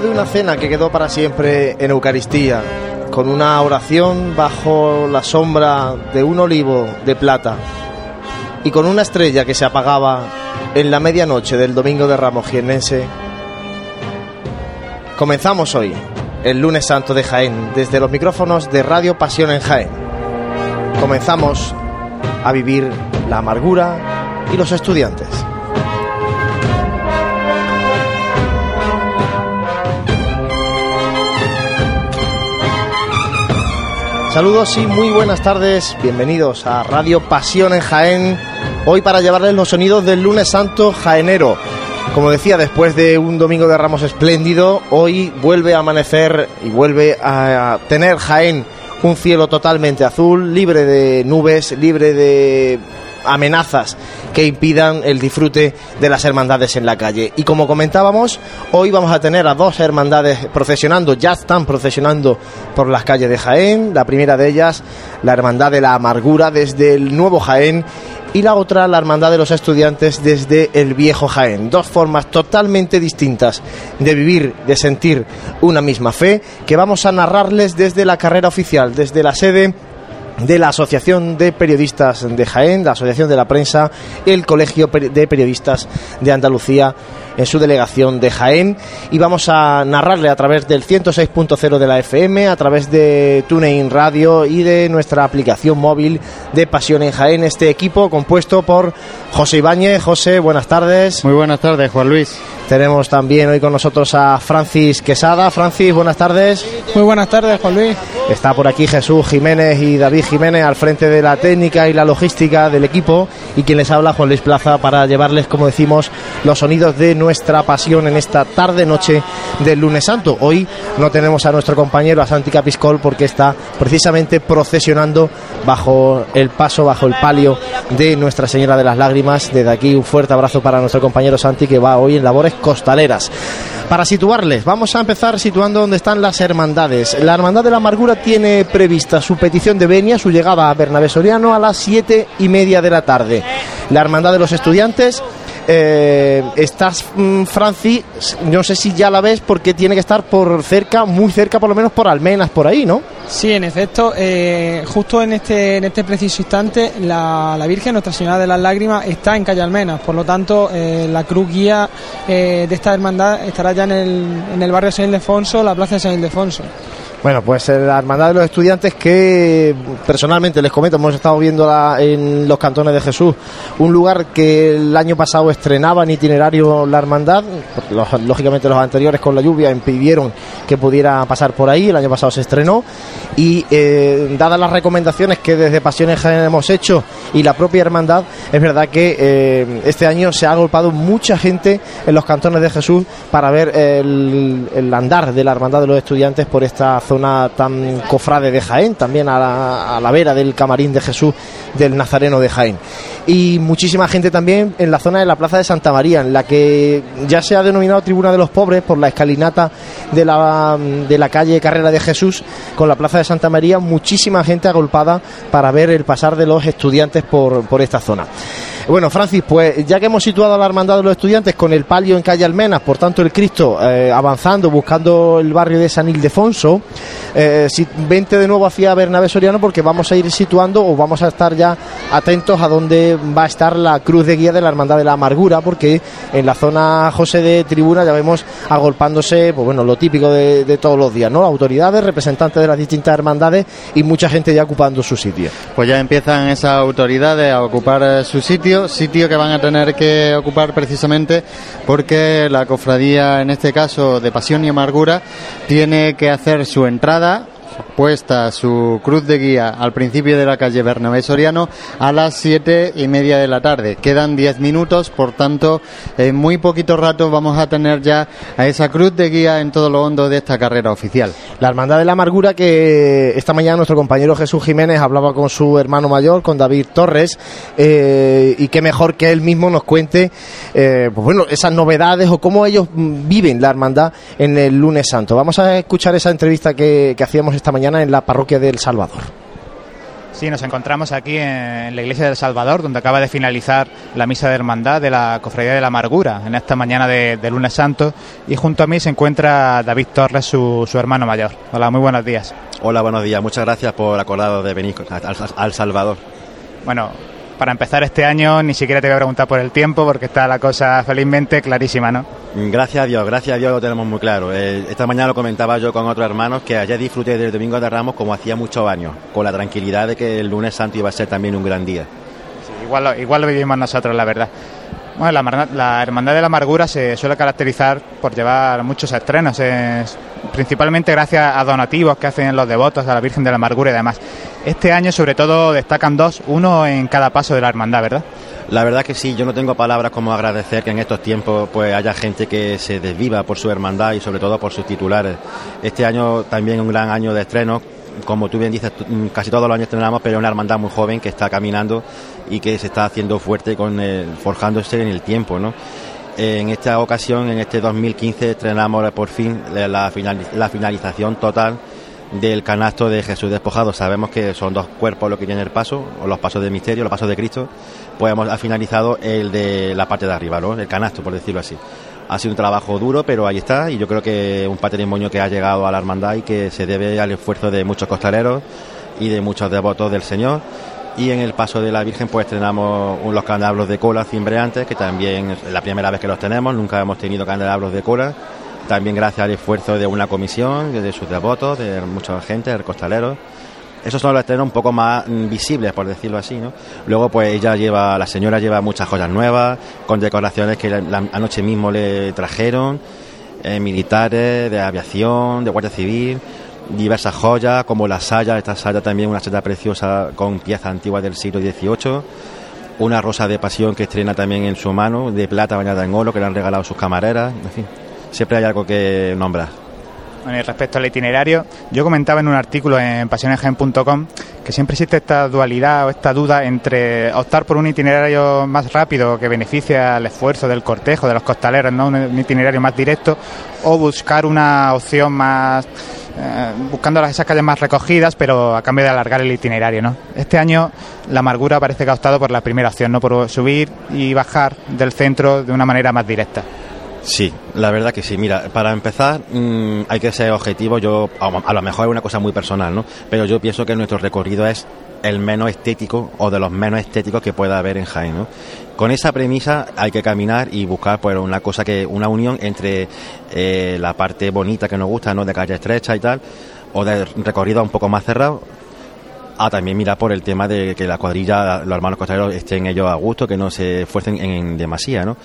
de una cena que quedó para siempre en Eucaristía, con una oración bajo la sombra de un olivo de plata y con una estrella que se apagaba en la medianoche del domingo de Ramos Jiennense, comenzamos hoy, el lunes santo de Jaén, desde los micrófonos de Radio Pasión en Jaén. Comenzamos a vivir la amargura y los estudiantes. Saludos y muy buenas tardes, bienvenidos a Radio Pasión en Jaén, hoy para llevarles los sonidos del lunes santo jaenero. Como decía, después de un domingo de Ramos espléndido, hoy vuelve a amanecer y vuelve a tener Jaén un cielo totalmente azul, libre de nubes, libre de amenazas que impidan el disfrute de las hermandades en la calle. Y como comentábamos, hoy vamos a tener a dos hermandades procesionando, ya están procesionando por las calles de Jaén. La primera de ellas, la Hermandad de la Amargura desde el Nuevo Jaén y la otra la Hermandad de los Estudiantes desde el Viejo Jaén. Dos formas totalmente distintas de vivir, de sentir una misma fe que vamos a narrarles desde la carrera oficial, desde la sede de la Asociación de Periodistas de Jaén, la Asociación de la Prensa, el Colegio de Periodistas de Andalucía en su delegación de Jaén y vamos a narrarle a través del 106.0 de la FM, a través de TuneIn Radio y de nuestra aplicación móvil de Pasión en Jaén, este equipo compuesto por José Ibáñez. José, buenas tardes. Muy buenas tardes, Juan Luis. Tenemos también hoy con nosotros a Francis Quesada. Francis, buenas tardes. Muy buenas tardes, Juan Luis. Está por aquí Jesús Jiménez y David Jiménez al frente de la técnica y la logística del equipo y quien les habla Juan Luis Plaza para llevarles, como decimos, los sonidos de nuestra pasión en esta tarde noche del lunes santo. Hoy no tenemos a nuestro compañero a Santi Capiscol porque está precisamente procesionando bajo el paso, bajo el palio de Nuestra Señora de las Lágrimas. Desde aquí un fuerte abrazo para nuestro compañero Santi que va hoy en labores costaleras. Para situarles, vamos a empezar situando donde están las hermandades. La Hermandad de la Amargura tiene prevista su petición de venia, su llegada a Bernabé Soriano a las siete y media de la tarde. La Hermandad de los Estudiantes eh, estás, mm, Franci, no sé si ya la ves porque tiene que estar por cerca, muy cerca, por lo menos por Almenas, por ahí, ¿no? Sí, en efecto, eh, justo en este, en este preciso instante, la, la, Virgen, Nuestra Señora de las Lágrimas, está en calle Almenas, por lo tanto, eh, la cruz guía eh, de esta hermandad estará ya en el, en el barrio San Ildefonso, la plaza de San Ildefonso. Bueno, pues la Hermandad de los Estudiantes que personalmente les comento, hemos estado viéndola en los cantones de Jesús, un lugar que el año pasado estrenaba en itinerario la Hermandad, los, lógicamente los anteriores con la lluvia impidieron que pudiera pasar por ahí, el año pasado se estrenó y eh, dadas las recomendaciones que desde Pasiones hemos hecho y la propia Hermandad, es verdad que eh, este año se ha agolpado mucha gente en los cantones de Jesús para ver el, el andar de la Hermandad de los Estudiantes por esta zona tan cofrade de Jaén, también a la, vera del camarín de Jesús del Nazareno de Jaén. Y muchísima gente también en la zona de la Plaza de Santa María, en la que ya se ha denominado Tribuna de los Pobres por la escalinata de la, de la calle Carrera de Jesús con la Plaza de Santa María, muchísima gente agolpada para ver el pasar de los estudiantes por, por esta zona. Bueno, Francis, pues ya que hemos situado a la Hermandad de los Estudiantes con el palio en calle Almenas, por tanto el Cristo eh, avanzando, buscando el barrio de San Ildefonso, eh, si, vente de nuevo hacia Bernabé Soriano porque vamos a ir situando o vamos a estar ya atentos a dónde va a estar la cruz de guía de la Hermandad de la Amargura, porque en la zona José de Tribuna ya vemos agolpándose, pues bueno, lo típico de, de todos los días, ¿no? Autoridades, representantes de las distintas hermandades y mucha gente ya ocupando su sitio. Pues ya empiezan esas autoridades a ocupar eh, su sitio sitio que van a tener que ocupar precisamente porque la cofradía, en este caso de Pasión y Amargura, tiene que hacer su entrada puesta su cruz de guía al principio de la calle Bernabé Soriano a las siete y media de la tarde. Quedan diez minutos, por tanto, en muy poquito rato vamos a tener ya a esa cruz de guía en todo lo hondo de esta carrera oficial. La Hermandad de la Amargura que esta mañana nuestro compañero Jesús Jiménez hablaba con su hermano mayor, con David Torres, eh, y qué mejor que él mismo nos cuente, eh, pues bueno, esas novedades o cómo ellos viven la hermandad en el lunes santo. Vamos a escuchar esa entrevista que, que hacíamos esta mañana en la parroquia del Salvador. Sí, nos encontramos aquí en la iglesia del Salvador, donde acaba de finalizar la misa de hermandad de la Cofradía de la Amargura, en esta mañana de, lunes santo. Y junto a mí se encuentra David Torres, su, su, hermano mayor. Hola, muy buenos días. Hola, buenos días. Muchas gracias por acordado de venir al, al Salvador. Bueno, para empezar este año ni siquiera te voy a preguntar por el tiempo porque está la cosa felizmente clarísima, ¿no? Gracias a Dios, gracias a Dios lo tenemos muy claro. Eh, esta mañana lo comentaba yo con otros hermanos que ayer disfruté del Domingo de Ramos como hacía muchos años, con la tranquilidad de que el lunes santo iba a ser también un gran día. igual, lo, igual lo vivimos nosotros, la verdad. Bueno, la, Hermandad de la Amargura se suele caracterizar por llevar muchos estrenos, principalmente gracias a donativos que hacen los devotos a la Virgen de la Amargura y demás. Este año sobre todo destacan dos, uno en cada paso de la hermandad, ¿verdad? La verdad que sí, yo no tengo palabras como agradecer que en estos tiempos pues haya gente que se desviva por su hermandad y sobre todo por sus titulares. Este año también un gran año de estrenos, como tú bien dices, casi todos los años estrenamos, pero una hermandad muy joven que está caminando y que se está haciendo fuerte con el, forjándose en el tiempo, ¿no? En esta ocasión, en este 2015, estrenamos por fin la, finalización total del canasto de Jesús despojado. Sabemos que son dos cuerpos lo que tiene el paso, o los pasos del misterio, los pasos de Cristo. Pues hemos finalizado el de la parte de arriba, ¿no? el canasto, por decirlo así. Ha sido un trabajo duro, pero ahí está, y yo creo que un patrimonio que ha llegado a la hermandad y que se debe al esfuerzo de muchos costaleros y de muchos devotos del Señor. Y en el paso de la Virgen, pues tenemos los candelabros de cola cimbreantes, que también es la primera vez que los tenemos, nunca hemos tenido candelabros de cola también gracias al esfuerzo de una comisión, de sus devotos, de mucha gente, de costaleros. Esos son los estrenos un poco más mm, visibles, por decirlo así, ¿no? Luego, pues ella lleva, la señora lleva muchas joyas nuevas, con decoraciones que anoche mismo le trajeron, eh, militares, de aviación, de guardia civil, diversas joyas, como la saya, esta saya también una saya preciosa con piezas antiguas del siglo XVIII, una rosa de pasión que estrena también en su mano, de plata bañada en oro, que le han regalado sus camareras, en fin siempre hay algo que nombrar. Bueno, y respecto al itinerario, yo comentaba en un artículo en pasionesgen.com que siempre existe esta dualidad o esta duda entre optar por un itinerario más rápido que beneficie al esfuerzo del cortejo, de los costaleros, ¿no? un itinerario más directo, o buscar una opción más eh, buscando esas calles más recogidas, pero a cambio de alargar el itinerario, ¿no? Este año la amargura parece que ha optado por la primera opción, ¿no? Por subir y bajar del centro de una manera más directa. Sí, la verdad que sí. Mira, para empezar mm, hay que ser objetivo. Yo, a lo mejor es una cosa muy personal, ¿no? Pero yo pienso que nuestro recorrido es el menos estético o de los menos estéticos que pueda haber en Jaén, ¿no? Con esa premisa hay que caminar y buscar pues una cosa que una unión entre eh, la parte bonita que nos gusta, ¿no? De calle estrecha y tal, o de recorrido un poco más cerrado, Ah, también mira por el tema de que la cuadrilla, los hermanos costaleros estén ellos a gusto, que no se esfuercen en demasía, ¿no?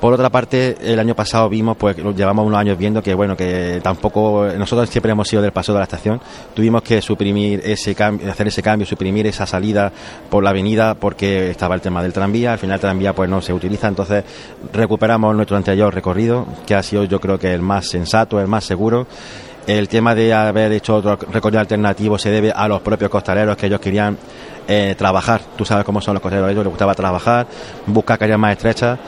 Por otra parte, el año pasado vimos, pues llevamos unos años viendo que, bueno, que tampoco, nosotros siempre hemos sido del paso de la estación, tuvimos que suprimir ese cambio, hacer ese cambio, suprimir esa salida por la avenida porque estaba el tema del tranvía, al final el tranvía pues no se utiliza, entonces recuperamos nuestro anterior recorrido, que ha sido yo creo que el más sensato, el más seguro. El tema de haber hecho otro recorrido alternativo se debe a los propios costaleros que ellos querían eh, trabajar. Tú sabes cómo son los costaleros, a ellos les gustaba trabajar, buscar calles más estrechas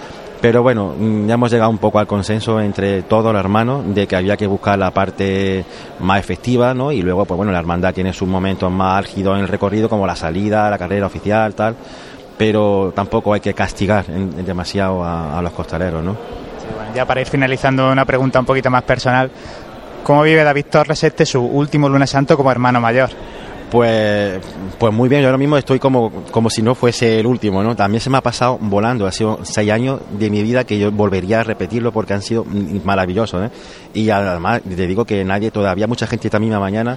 pero bueno, mm, ya hemos llegado un poco al consenso entre todos los hermanos de que había que buscar la parte más efectiva, ¿no? Y luego, pues bueno, la hermandad tiene sus momentos más álgidos en el recorrido, como la salida, la carrera oficial, tal. Pero tampoco hay que castigar demasiado a, los costaleros, ¿no? ya para ir finalizando, una pregunta un poquito más personal. ¿Cómo vive David Torres este su último lunes santo como hermano mayor? Pues, pues muy bien, yo ahora mismo estoy como, como si no fuese el último, ¿no? También se me ha pasado volando, ha sido seis años de mi vida que yo volvería a repetirlo porque han sido maravillosos, ¿eh? Y además, te digo que nadie, todavía mucha gente esta misma mañana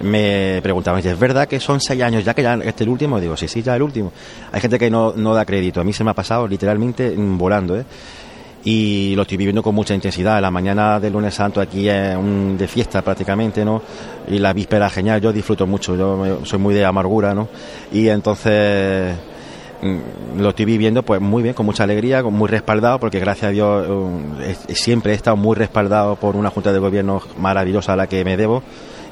me preguntaba, ¿es verdad que son seis años ya que ya este es el último? Digo, sí, sí, ya el último. Hay gente que no, no da crédito, a mí se me ha pasado literalmente volando, ¿eh? Y lo estoy viviendo con mucha intensidad. La mañana del lunes santo aquí es un de fiesta prácticamente, ¿no? Y la víspera genial, yo disfruto mucho, yo soy muy de amargura, ¿no? Y entonces mm, lo estoy viviendo pues muy bien, con mucha alegría, muy respaldado, porque gracias a Dios eh, siempre he estado muy respaldado por una junta de gobierno maravillosa a la que me debo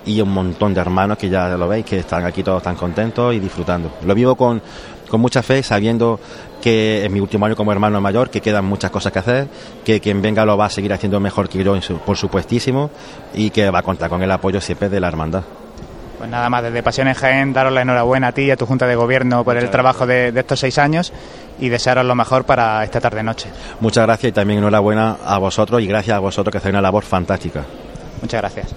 y un montón de hermanos que ya lo veis, que están aquí todos tan contentos y disfrutando. Lo vivo con, con mucha fe, sabiendo que es mi último año como hermano mayor, que quedan muchas cosas que hacer, que quien venga lo va a seguir haciendo mejor que yo, por supuestísimo, y que va a contar con el apoyo siempre de la hermandad. Pues nada más, desde Pasiones Jaén, daros la enhorabuena a ti y a tu Junta de Gobierno por el trabajo de, de estos seis años y desearos lo mejor para esta tarde-noche. Muchas gracias y también enhorabuena a vosotros y gracias a vosotros que hacéis una labor fantástica. Muchas gracias.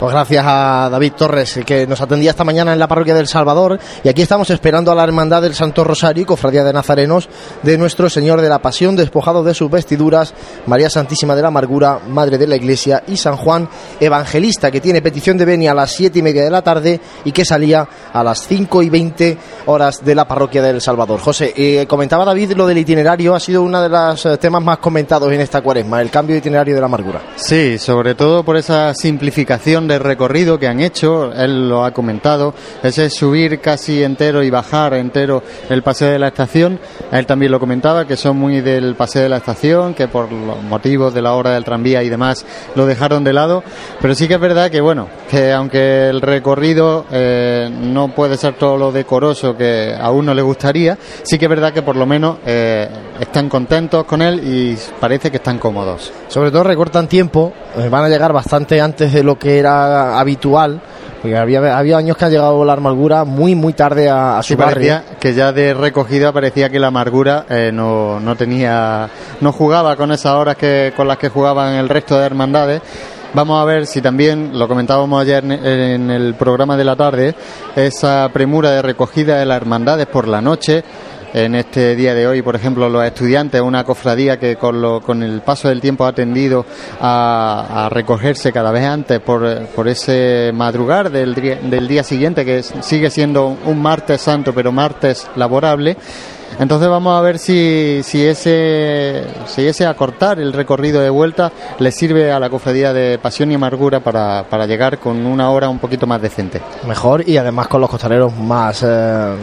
Pues gracias a David Torres, que nos atendía esta mañana en la parroquia del Salvador. Y aquí estamos esperando a la Hermandad del Santo Rosario Cofradía de Nazarenos de nuestro Señor de la Pasión, despojado de sus vestiduras, María Santísima de la Amargura, Madre de la Iglesia, y San Juan Evangelista, que tiene petición de venia a las siete y media de la tarde y que salía a las cinco y veinte horas de la parroquia del Salvador. José, eh, comentaba David lo del itinerario, ha sido uno de los eh, temas más comentados en esta cuaresma, el cambio de itinerario de la Amargura. Sí, sobre todo por esa simplificación recorrido que han hecho, él lo ha comentado, ese subir casi entero y bajar entero el paseo de la estación, él también lo comentaba, que son muy del paseo de la estación, que por los motivos de la hora del tranvía y demás lo dejaron de lado, pero sí que es verdad que bueno, que aunque el recorrido eh, no puede ser todo lo decoroso que a uno le gustaría, sí que es verdad que por lo menos eh, están contentos con él y parece que están cómodos. Sobre todo recortan tiempo, eh, van a llegar bastante antes de lo que era habitual. Porque había, había años que ha llegado la amargura muy, muy tarde a, a su Sí, barrio. parecía que ya de recogida parecía que la amargura eh, no, no tenía, no jugaba con esas horas que, con las que jugaban el resto de hermandades. Vamos a ver si también, lo comentábamos ayer en el programa de la tarde, esa premura de recogida de las hermandades por la noche. En este día de hoy, por ejemplo, los estudiantes, una cofradía que con, lo- con el paso del tiempo ha tendido a, a recogerse cada vez antes por, por ese madrugar del, del día siguiente, que sigue siendo un martes santo, pero martes laborable. Entonces vamos a ver si, si, ese, si ese acortar el recorrido de vuelta le sirve a la cofradía de Pasión y Amargura para, para llegar con una hora un poquito más decente. Mejor y además con los costaleros más. eh,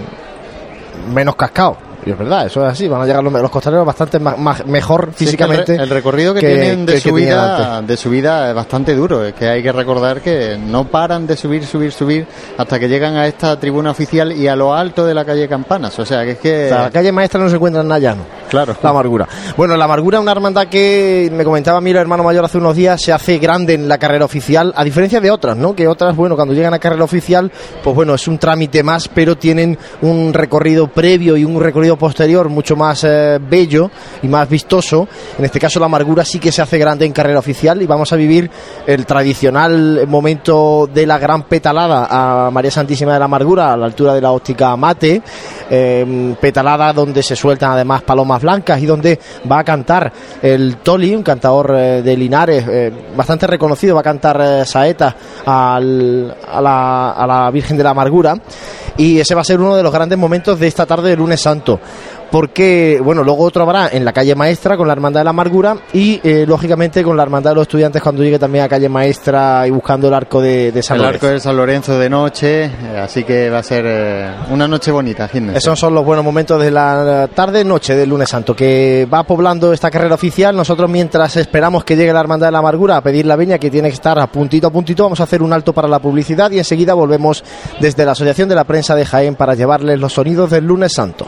menos cascados. Y es verdad, eso es así. Van a llegar los, los costaleros bastante más, más- mejor Sí, que físicamente. el, re- el recorrido que, que- tienen de que- que subida, antes. de subida es bastante duro. Es que hay que recordar que no paran de subir, subir, subir hasta que llegan a esta tribuna oficial y a lo alto de la calle Campanas. O sea, que es que. La calle maestra no se encuentra en Nayano. Claro. La amargura. Bueno, la amargura, una hermandad que me comentaba mi hermano mayor hace unos días, se hace grande en la carrera oficial, a diferencia de otras, ¿no? Que otras, bueno, cuando llegan a carrera oficial, pues bueno, es un trámite más, pero tienen un recorrido previo y un recorrido posterior mucho más eh, bello y más vistoso. En este caso, la amargura sí que se hace grande en carrera oficial y vamos a vivir el tradicional momento de la gran petalada a María Santísima de la Amargura, a la altura de la óptica Mate, eh, petalada donde se sueltan además palomas blancas y donde va a cantar el Toli, un cantador eh, de Linares eh, bastante reconocido, va a cantar eh, saetas al- a, la, a la Virgen de la Amargura. Y ese va a ser uno de los grandes momentos de esta tarde de lunes santo porque, bueno, luego otro habrá en la calle maestra con la Hermandad de la Amargura y, eh, lógicamente, con la Hermandad de los Estudiantes cuando llegue también a calle maestra y buscando el arco de, de San el Lorenzo. arco de San Lorenzo de noche, eh, así que va a ser eh, una noche bonita. fíjense. Esos son los buenos momentos de la tarde-noche del lunes santo, que va poblando esta carrera oficial. Nosotros, mientras esperamos que llegue la Hermandad de la Amargura a pedir la veña, que tiene que estar a puntito a puntito, vamos a hacer un alto para la publicidad y enseguida volvemos desde la Asociación de la Prensa de Jaén para llevarles los sonidos del lunes santo.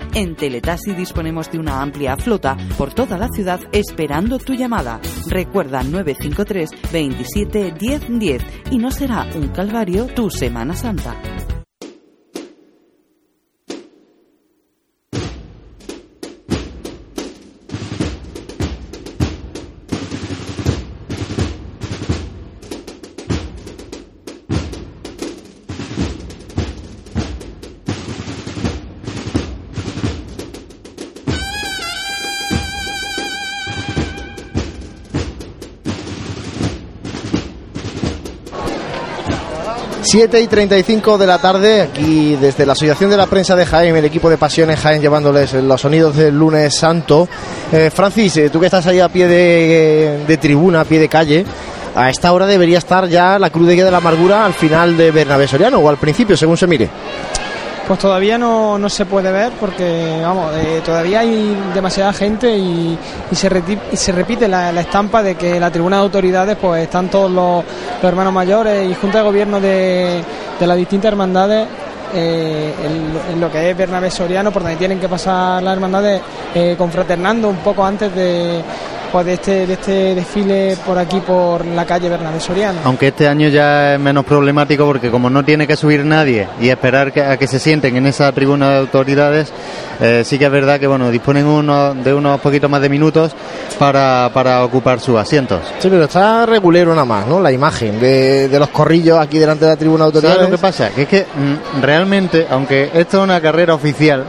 En Teletasi disponemos de una amplia flota por toda la ciudad esperando tu llamada. Recuerda 953 27 10 10 y no será un calvario tu Semana Santa. Siete y 35 de la tarde, aquí desde la Asociación de la Prensa de Jaén, el equipo de Pasiones Jaén llevándoles los sonidos del lunes santo. Eh, Francis, eh, tú que estás ahí a pie de, de tribuna, a pie de calle, a esta hora debería estar ya la Cruz de Guía de la Amargura al final de Bernabé Soriano, o al principio, según se mire. Pues todavía no, no se puede ver porque, vamos, eh, todavía hay demasiada gente y, se, se repite la, estampa de que la tribuna de autoridades pues están todos los, hermanos mayores y junta de gobierno de, de las distintas hermandades eh, en, en lo que es Bernabé Soriano, por donde tienen que pasar las hermandades eh, confraternando un poco antes de, pues de este, de este desfile por aquí por la calle Bernabé Soriano. Aunque este año ya es menos problemático porque como no tiene que subir nadie y esperar que, a que se sienten en esa tribuna de autoridades, eh, sí que es verdad que bueno disponen uno, de unos poquitos más de minutos para, para ocupar sus asientos. Sí, pero está regulero nada más, ¿no? La imagen de, de los corrillos aquí delante de la tribuna de ¿Sabes autoridades. lo que pasa? Que es que mm, realmente, aunque esto es una carrera oficial,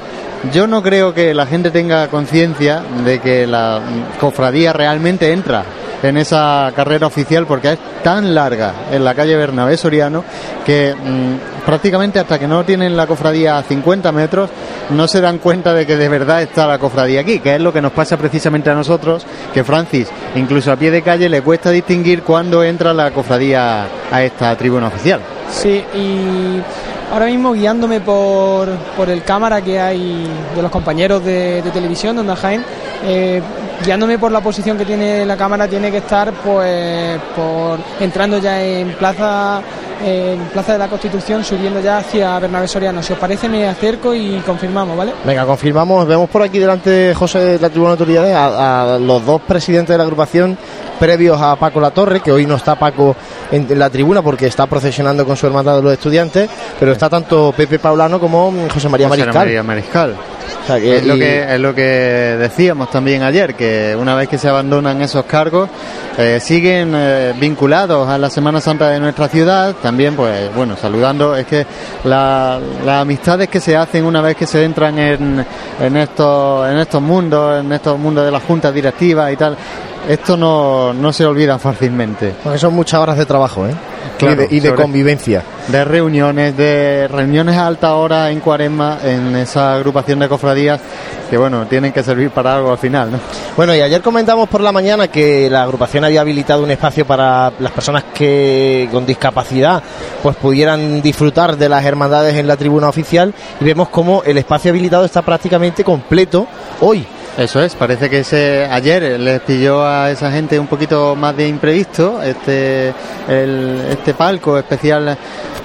yo no creo que la gente tenga conciencia de que la cofradía realmente entra en esa carrera oficial porque es tan larga en la calle Bernabé Soriano que mm, prácticamente hasta que no tienen la cofradía a 50 metros no se dan cuenta de que de verdad está la cofradía aquí, que es lo que nos pasa precisamente a nosotros, que Francis, incluso a pie de calle, le cuesta distinguir cuándo entra la cofradía a esta tribuna oficial. Sí, y ahora mismo guiándome por, por el cámara que hay de los compañeros de, televisión de Onda Jaén, eh, guiándome por la posición que tiene la cámara, tiene que estar pues por entrando ya en plaza en Plaza de la Constitución, subiendo ya hacia Bernabé Soriano. Si os parece, me acerco y confirmamos, ¿vale? Venga, confirmamos. Vemos por aquí delante, José, de la tribuna de autoridades, a, a los dos presidentes de la agrupación previos a Paco La Torre, que hoy no está Paco en, la tribuna porque está procesionando con su hermandad de los estudiantes, pero está tanto Pepe Paulano como José María José Mariscal. María Mariscal. O sea, que- Es lo, que, es lo que decíamos también ayer, que una vez que se abandonan esos cargos, eh, siguen eh, vinculados a la Semana Santa de nuestra ciudad, también pues bueno, saludando, es que la- las amistades que se hacen una vez que se entran en, en, estos, en estos mundos, en estos mundos de las juntas directivas y tal, esto no, no se olvida fácilmente. Porque son muchas horas de trabajo, ¿eh? Claro, y de, y de convivencia. de reuniones, de reuniones a alta hora en cuaresma en esa agrupación de cofradías que bueno, tienen que servir para algo al final, ¿no? Bueno, y ayer comentamos por la mañana que la agrupación había habilitado un espacio para las personas que con discapacidad pues pudieran disfrutar de las hermandades en la tribuna oficial y vemos como el espacio habilitado está prácticamente completo hoy. Eso es, parece que ese, ayer les pilló a esa gente un poquito más de imprevisto, este, el- este palco especial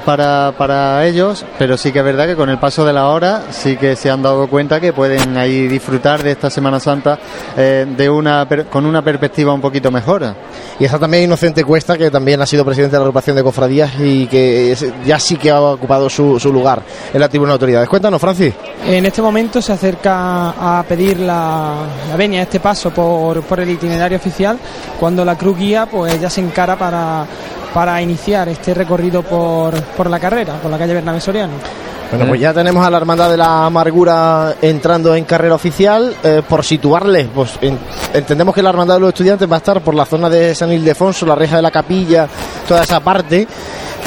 para, para ellos, pero sí que es verdad que con el paso de la hora sí que se han dado cuenta que pueden ahí disfrutar de esta Semana Santa eh, de una, con una perspectiva un poquito mejor. Y está también Inocente Cuesta, que también ha sido presidente de la agrupación de cofradías y que ya sí que ha ocupado su, su lugar en la tribuna de autoridades. Cuéntanos, Francis. En este momento se acerca a pedir la, la venia, este paso por, por el itinerario oficial, cuando la cruz guía pues ya se encara para, para iniciar este recorrido por, por la carrera, por la calle Bernabé Soriano. Bueno, pues ya tenemos a la Hermandad de la Amargura entrando en carrera oficial. Eh, por situarles, pues en- entendemos que la Hermandad de los Estudiantes va a estar por la zona de San Ildefonso, la reja de la capilla, toda esa parte.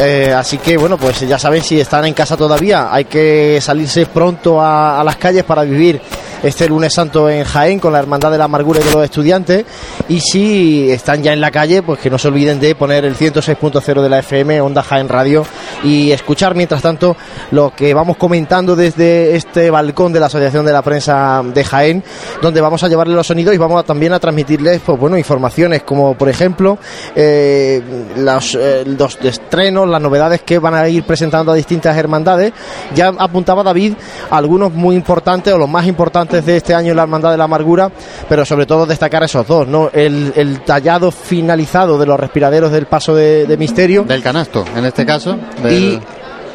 Eh, así que, bueno, pues ya sabéis si están en casa todavía. Hay que salirse pronto a las calles para vivir este lunes santo en Jaén con la Hermandad de la Amargura y de los Estudiantes. Y si están ya en la calle, pues que no se olviden de poner el 106.0 de la FM, Onda Jaén Radio, y escuchar mientras tanto lo que vamos comentando desde este balcón de la Asociación de la Prensa de Jaén, donde vamos a llevarle los sonidos y vamos también a transmitirles, pues bueno, informaciones como por ejemplo eh, los, eh, los estrenos, las novedades que van a ir presentando a distintas hermandades. Ya apuntaba David algunos muy importantes o los más importantes de este año en la Hermandad de la Amargura, pero sobre todo destacar esos dos, ¿no? El, el tallado finalizado de los respiraderos del paso de, de misterio Del canasto, en este caso. del- y,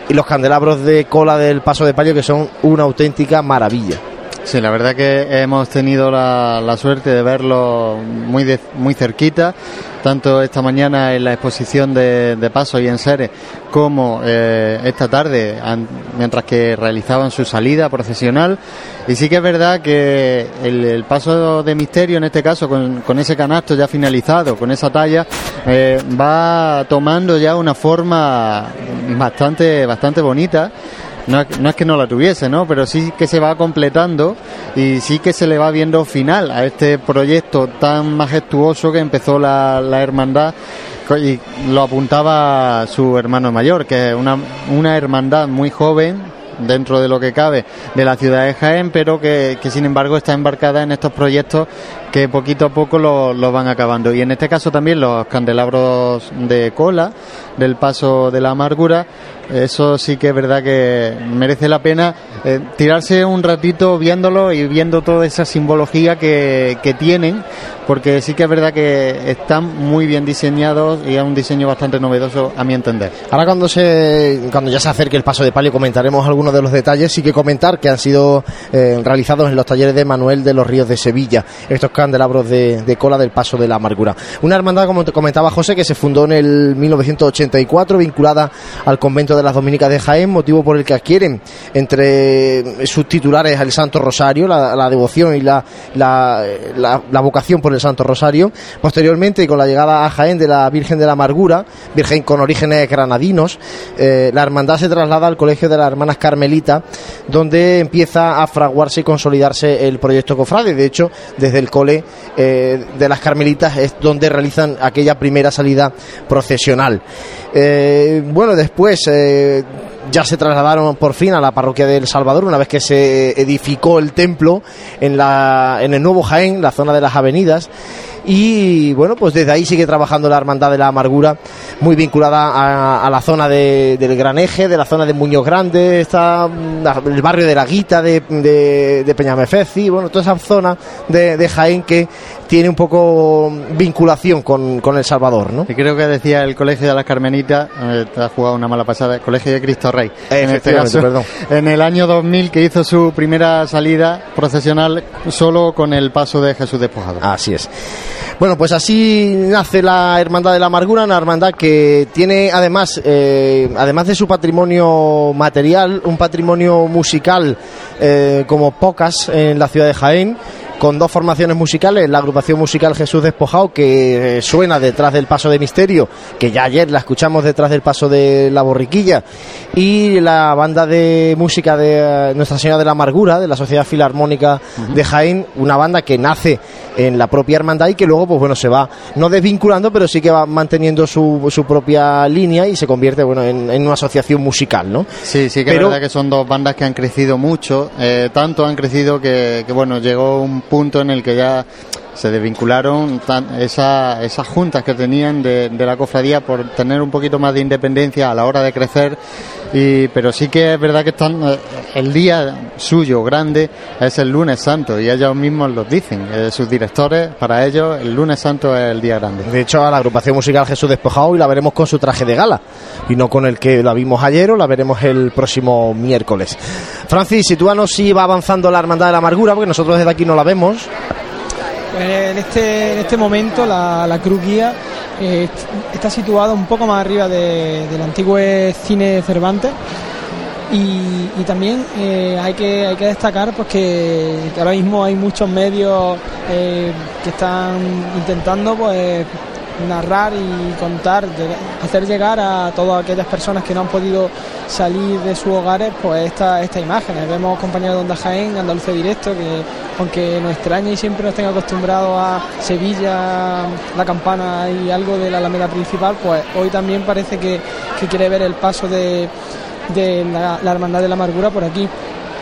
y los candelabros de cola del paso de palio que son una auténtica maravilla. Sí, la verdad que hemos tenido la, la suerte de verlo muy de- muy cerquita, tanto esta mañana en la exposición de, de Paso y en Seres, como eh, esta tarde, mientras que realizaban su salida procesional. Y sí que es verdad que el, el paso de misterio, en este caso, con, con ese canasto ya finalizado, con esa talla, eh, va tomando ya una forma bastante, bastante bonita. No, no es que no la tuviese, ¿no? Pero sí que se va completando y sí que se le va viendo final a este proyecto tan majestuoso que empezó la, la hermandad y lo apuntaba su hermano mayor, que es una, una hermandad muy joven dentro de lo que cabe de la ciudad de Jaén, pero que sin embargo está embarcada en estos proyectos que poquito a poco lo, van acabando. Y en este caso también los candelabros de cola del paso de la amargura, eso sí que es verdad que merece la pena eh, tirarse un ratito viéndolo y viendo toda esa simbología que, que tienen, porque sí que es verdad que están muy bien diseñados y es un diseño bastante novedoso a mi entender. Ahora cuando se cuando ya se acerque el paso de palio comentaremos algunos de los detalles. Sí que comentar que han sido eh, realizados en los talleres de Manuel de los Ríos de Sevilla estos candelabros de, de cola del paso de la amargura. Una hermandad, como te comentaba José, que se fundó en el 1984, vinculada al convento de las Dominicas de Jaén, motivo por el que adquieren entre sus titulares al Santo Rosario, la, devoción y la, la, vocación por el Santo Rosario. Posteriormente, con la llegada a Jaén de la Virgen de la Amargura, Virgen con orígenes granadinos, eh, la hermandad se traslada al Colegio de las Hermanas Carmelita, donde empieza a fraguarse y consolidarse el proyecto Cofrade. De hecho, desde el eh, de las Carmelitas es donde realizan aquella primera salida procesional. Eh, bueno, después eh, ya se trasladaron por fin a la parroquia del Salvador, una vez que se edificó el templo en, la, en el nuevo Jaén, la zona de las avenidas. Y bueno, pues desde ahí sigue trabajando la Hermandad de la Amargura, muy vinculada a, a la zona de- del Gran Eje, de la zona de Muñoz Grande, está mm, el barrio de la Guita, de, de, de Peñamefeci, bueno, toda esa zona de, de Jaén que tiene un poco vinculación con, con El Salvador, ¿no? Y creo que decía el Colegio de las Carmenitas, eh, te ha jugado una mala pasada, el Colegio de Cristo Rey. En este caso, perdón. en el año 2000 que hizo su primera salida procesional solo con el paso de Jesús despojado. Así es. Bueno, pues así nace la Hermandad de la Amargura, una hermandad que tiene además, eh, además de su patrimonio material, un patrimonio musical eh, como pocas en la ciudad de Jaén con dos formaciones musicales, la agrupación musical Jesús Despojado, que eh, suena detrás del paso de Misterio, que ya ayer la escuchamos detrás del paso de la borriquilla, y la banda de música de eh, Nuestra Señora de la Amargura, de la Sociedad Filarmónica de Jaén, una banda que nace en la propia hermandad y que luego, pues bueno, se va no desvinculando, pero sí que va manteniendo su, su propia línea y se convierte, bueno, en, en una asociación musical, ¿no? Sí, sí que Pero- es verdad que son dos bandas que han crecido mucho, eh, tanto han crecido que, que, bueno, llegó un punto en el que ya se desvincularon esas juntas que tenían de la cofradía por tener un poquito más de independencia a la hora de crecer, y, pero sí que es verdad que están, eh, el día suyo grande es el lunes santo y ellos mismos lo dicen, eh, sus directores, para ellos el lunes santo es el día grande. De hecho, a la agrupación musical Jesús Despojado y la veremos con su traje de gala y no con el que la vimos ayer o la veremos el próximo miércoles. Francis, sitúanos si va avanzando la Hermandad de la Amargura, porque nosotros desde aquí no la vemos. En este, este momento la, la cruz guía eh, está situada un poco más arriba de- del antiguo cine Cervantes. Y, también eh, hay, que, hay que destacar pues que, que ahora mismo hay muchos medios eh, que están intentando pues narrar y contar, hacer llegar a todas aquellas personas que no han podido salir de sus hogares pues esta, estas imágenes. Vemos compañeros de Onda Jaén, Andalucía Directo, que aunque nos extraña y siempre nos tenga acostumbrados a Sevilla, la campana y algo de la Alameda principal, pues hoy también parece que, que quiere ver el paso de, de la, la Hermandad de la Amargura por aquí.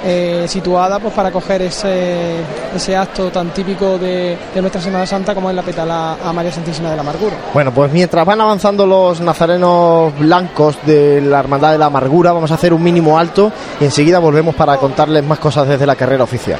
Eh, situada pues para coger ese, ese acto tan típico de, de nuestra Semana Santa como es la petala a María Santísima de la Amargura. Bueno, pues mientras van avanzando los nazarenos blancos de la Hermandad de la Amargura, vamos a hacer un mínimo alto y enseguida volvemos para contarles más cosas desde la carrera oficial.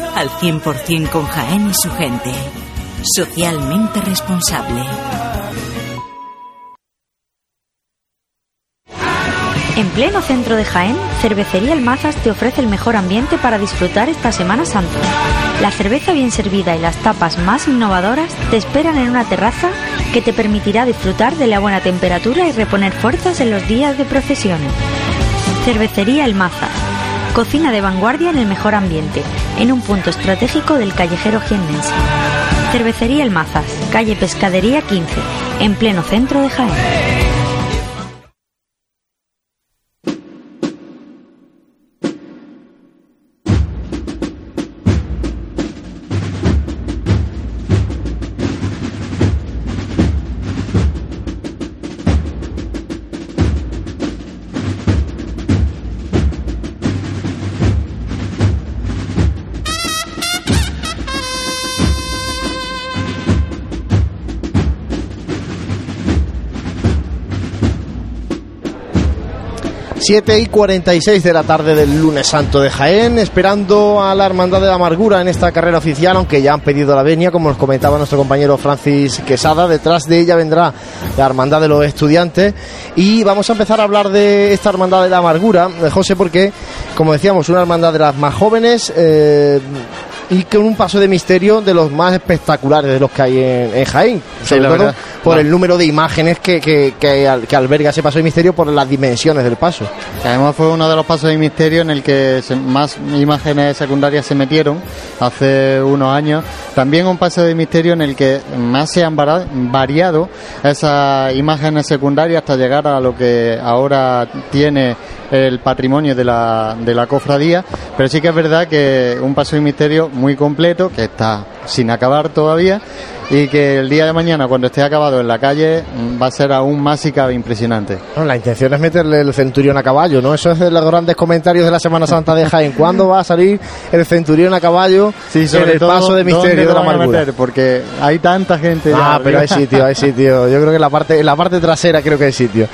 al 100% con Jaén y su gente. socialmente responsable. En pleno centro de Jaén, Cervecería El Mazas te ofrece el mejor ambiente para disfrutar esta Semana Santa. La cerveza bien servida y las tapas más innovadoras te esperan en una terraza que te permitirá disfrutar de la buena temperatura y reponer fuerzas en los días de procesiones. Cervecería El Mazas. Cocina de vanguardia en el mejor ambiente, en un punto estratégico del callejero jiennense. Cervecería El Mazas, calle Pescadería 15, en pleno centro de Jaén. Siete y 46 de la tarde del lunes santo de Jaén, esperando a la Hermandad de la Amargura en esta carrera oficial, aunque ya han pedido la venia, como nos comentaba nuestro compañero Francis Quesada. Detrás de ella vendrá la Hermandad de los Estudiantes. Y vamos a empezar a hablar de esta Hermandad de la Amargura, de José, porque, como decíamos, una hermandad de las más jóvenes. Eh, y con un paso de misterio de los más espectaculares de los que hay en, Jaén, sobre todo por el número de imágenes que, que, que, alberga ese paso de misterio por las dimensiones del paso. Además fue uno de los pasos de misterio en el que más imágenes secundarias se metieron hace unos años. También un paso de misterio en el que más se han variado esas imágenes secundarias hasta llegar a lo que ahora tiene el patrimonio de la, de la cofradía, pero sí que es verdad que un paso de misterio muy completo, que está sin acabar todavía, y que el día de mañana, cuando esté acabado en la calle, mm, va a ser aún más y cabe impresionante. la intención es meterle el centurión a caballo, ¿no? Eso es de los grandes comentarios de la Semana Santa de Jaén. ¿Cuándo va a salir el centurión a caballo sí, sobre el paso de misterio de la amargura? porque hay tanta gente. Ah, pero hay sitio, hay sitio. Yo creo que en la parte, en la parte trasera creo que hay sitio.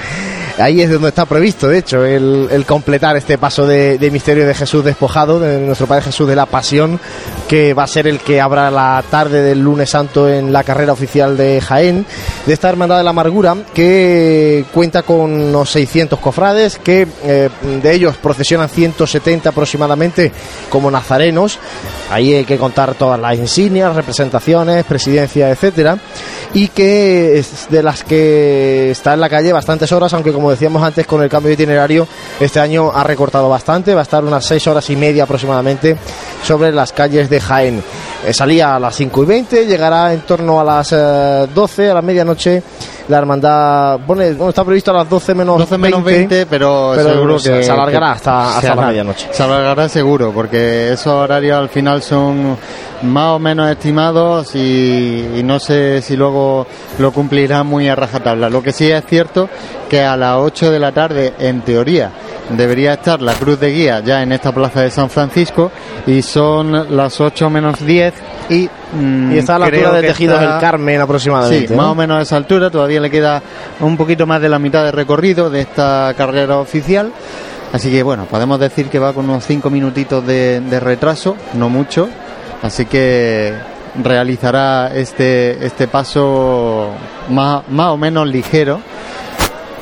Ahí es donde está previsto, de hecho, el, completar este paso de, misterio de Jesús despojado, de nuestro Padre Jesús de la Pasión, que va a ser el que abra la tarde del lunes santo en la carrera oficial de Jaén, de esta Hermandad de la Amargura, que cuenta con unos 600 cofrades, que eh, de ellos procesionan 170 aproximadamente como nazarenos. Ahí hay que contar todas las insignias, representaciones, presidencia, etcétera, y que es de las que está en la calle bastantes horas, aunque como decíamos antes, con el cambio de itinerario, este año ha recortado bastante, va a estar unas 6 horas y media aproximadamente sobre las calles de Jaén. Eh, salía a las 5 y 20, llegará en torno a las 12, eh, a la medianoche. La hermandad, bueno, está previsto a las 12 menos 12 menos 20, pero, seguro que se alargará hasta, hasta la medianoche. Se alargará seguro, porque esos horarios al final son más o menos estimados y, no sé si luego lo cumplirá muy a rajatabla. Lo que sí es cierto que a las 8 de la tarde, en teoría, debería estar la cruz de guía ya en esta plaza de San Francisco y son las 8 menos 10 y, mm, y está a la altura de Tejidos del Carmen aproximadamente. Sí, más o menos a esa altura, todavía le queda un poquito más de la mitad de recorrido de esta carrera oficial. Así que bueno, podemos decir que va con unos 5 minutitos de, de retraso, no mucho. Así que realizará este, este paso más, más o menos ligero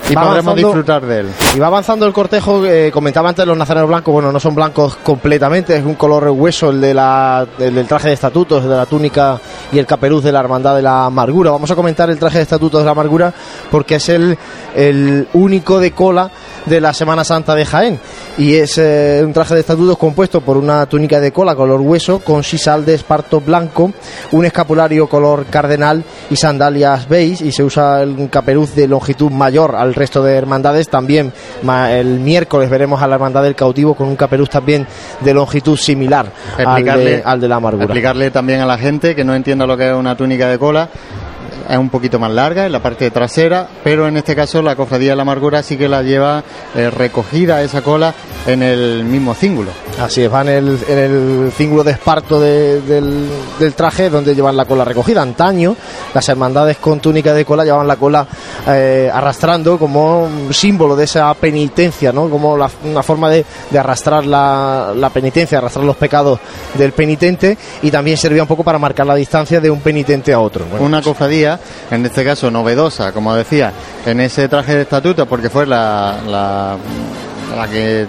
y podremos disfrutar de él. Y va avanzando el cortejo, eh, comentaba antes los nazarenos blancos, bueno, no son blancos completamente, es un color hueso el, de la, del traje de estatutos, de la túnica y el caperuz de la Hermandad de la Amargura. Vamos a comentar el traje de estatutos de la Amargura porque es el, el único de cola de la Semana Santa de Jaén y es eh, un traje de estatutos compuesto por una túnica de cola color hueso con sisal de esparto blanco, un escapulario color cardenal y sandalias beige y se usa un caperuz de longitud mayor al resto de hermandades. También el miércoles veremos a la hermandad del cautivo con un caperuz también de longitud similar al de, al de la amargura. Explicarle también a la gente que no entienda lo que es una túnica de cola es un poquito más larga en la parte trasera, pero en este caso la cofradía de la amargura sí que la lleva eh, recogida esa cola en el mismo cíngulo. Así es, van en el, en el cíngulo de esparto de- del, del traje donde llevan la cola recogida. Antaño, las hermandades con túnica de cola llevaban la cola eh, arrastrando como un símbolo de esa penitencia, ¿no? Como la- una forma de, de arrastrar la, la penitencia, arrastrar los pecados del penitente y también servía un poco para marcar la distancia de un penitente a otro. Bueno, Una cofradía, en este caso novedosa, como decía, en ese traje de estatuto, porque fue la, la, que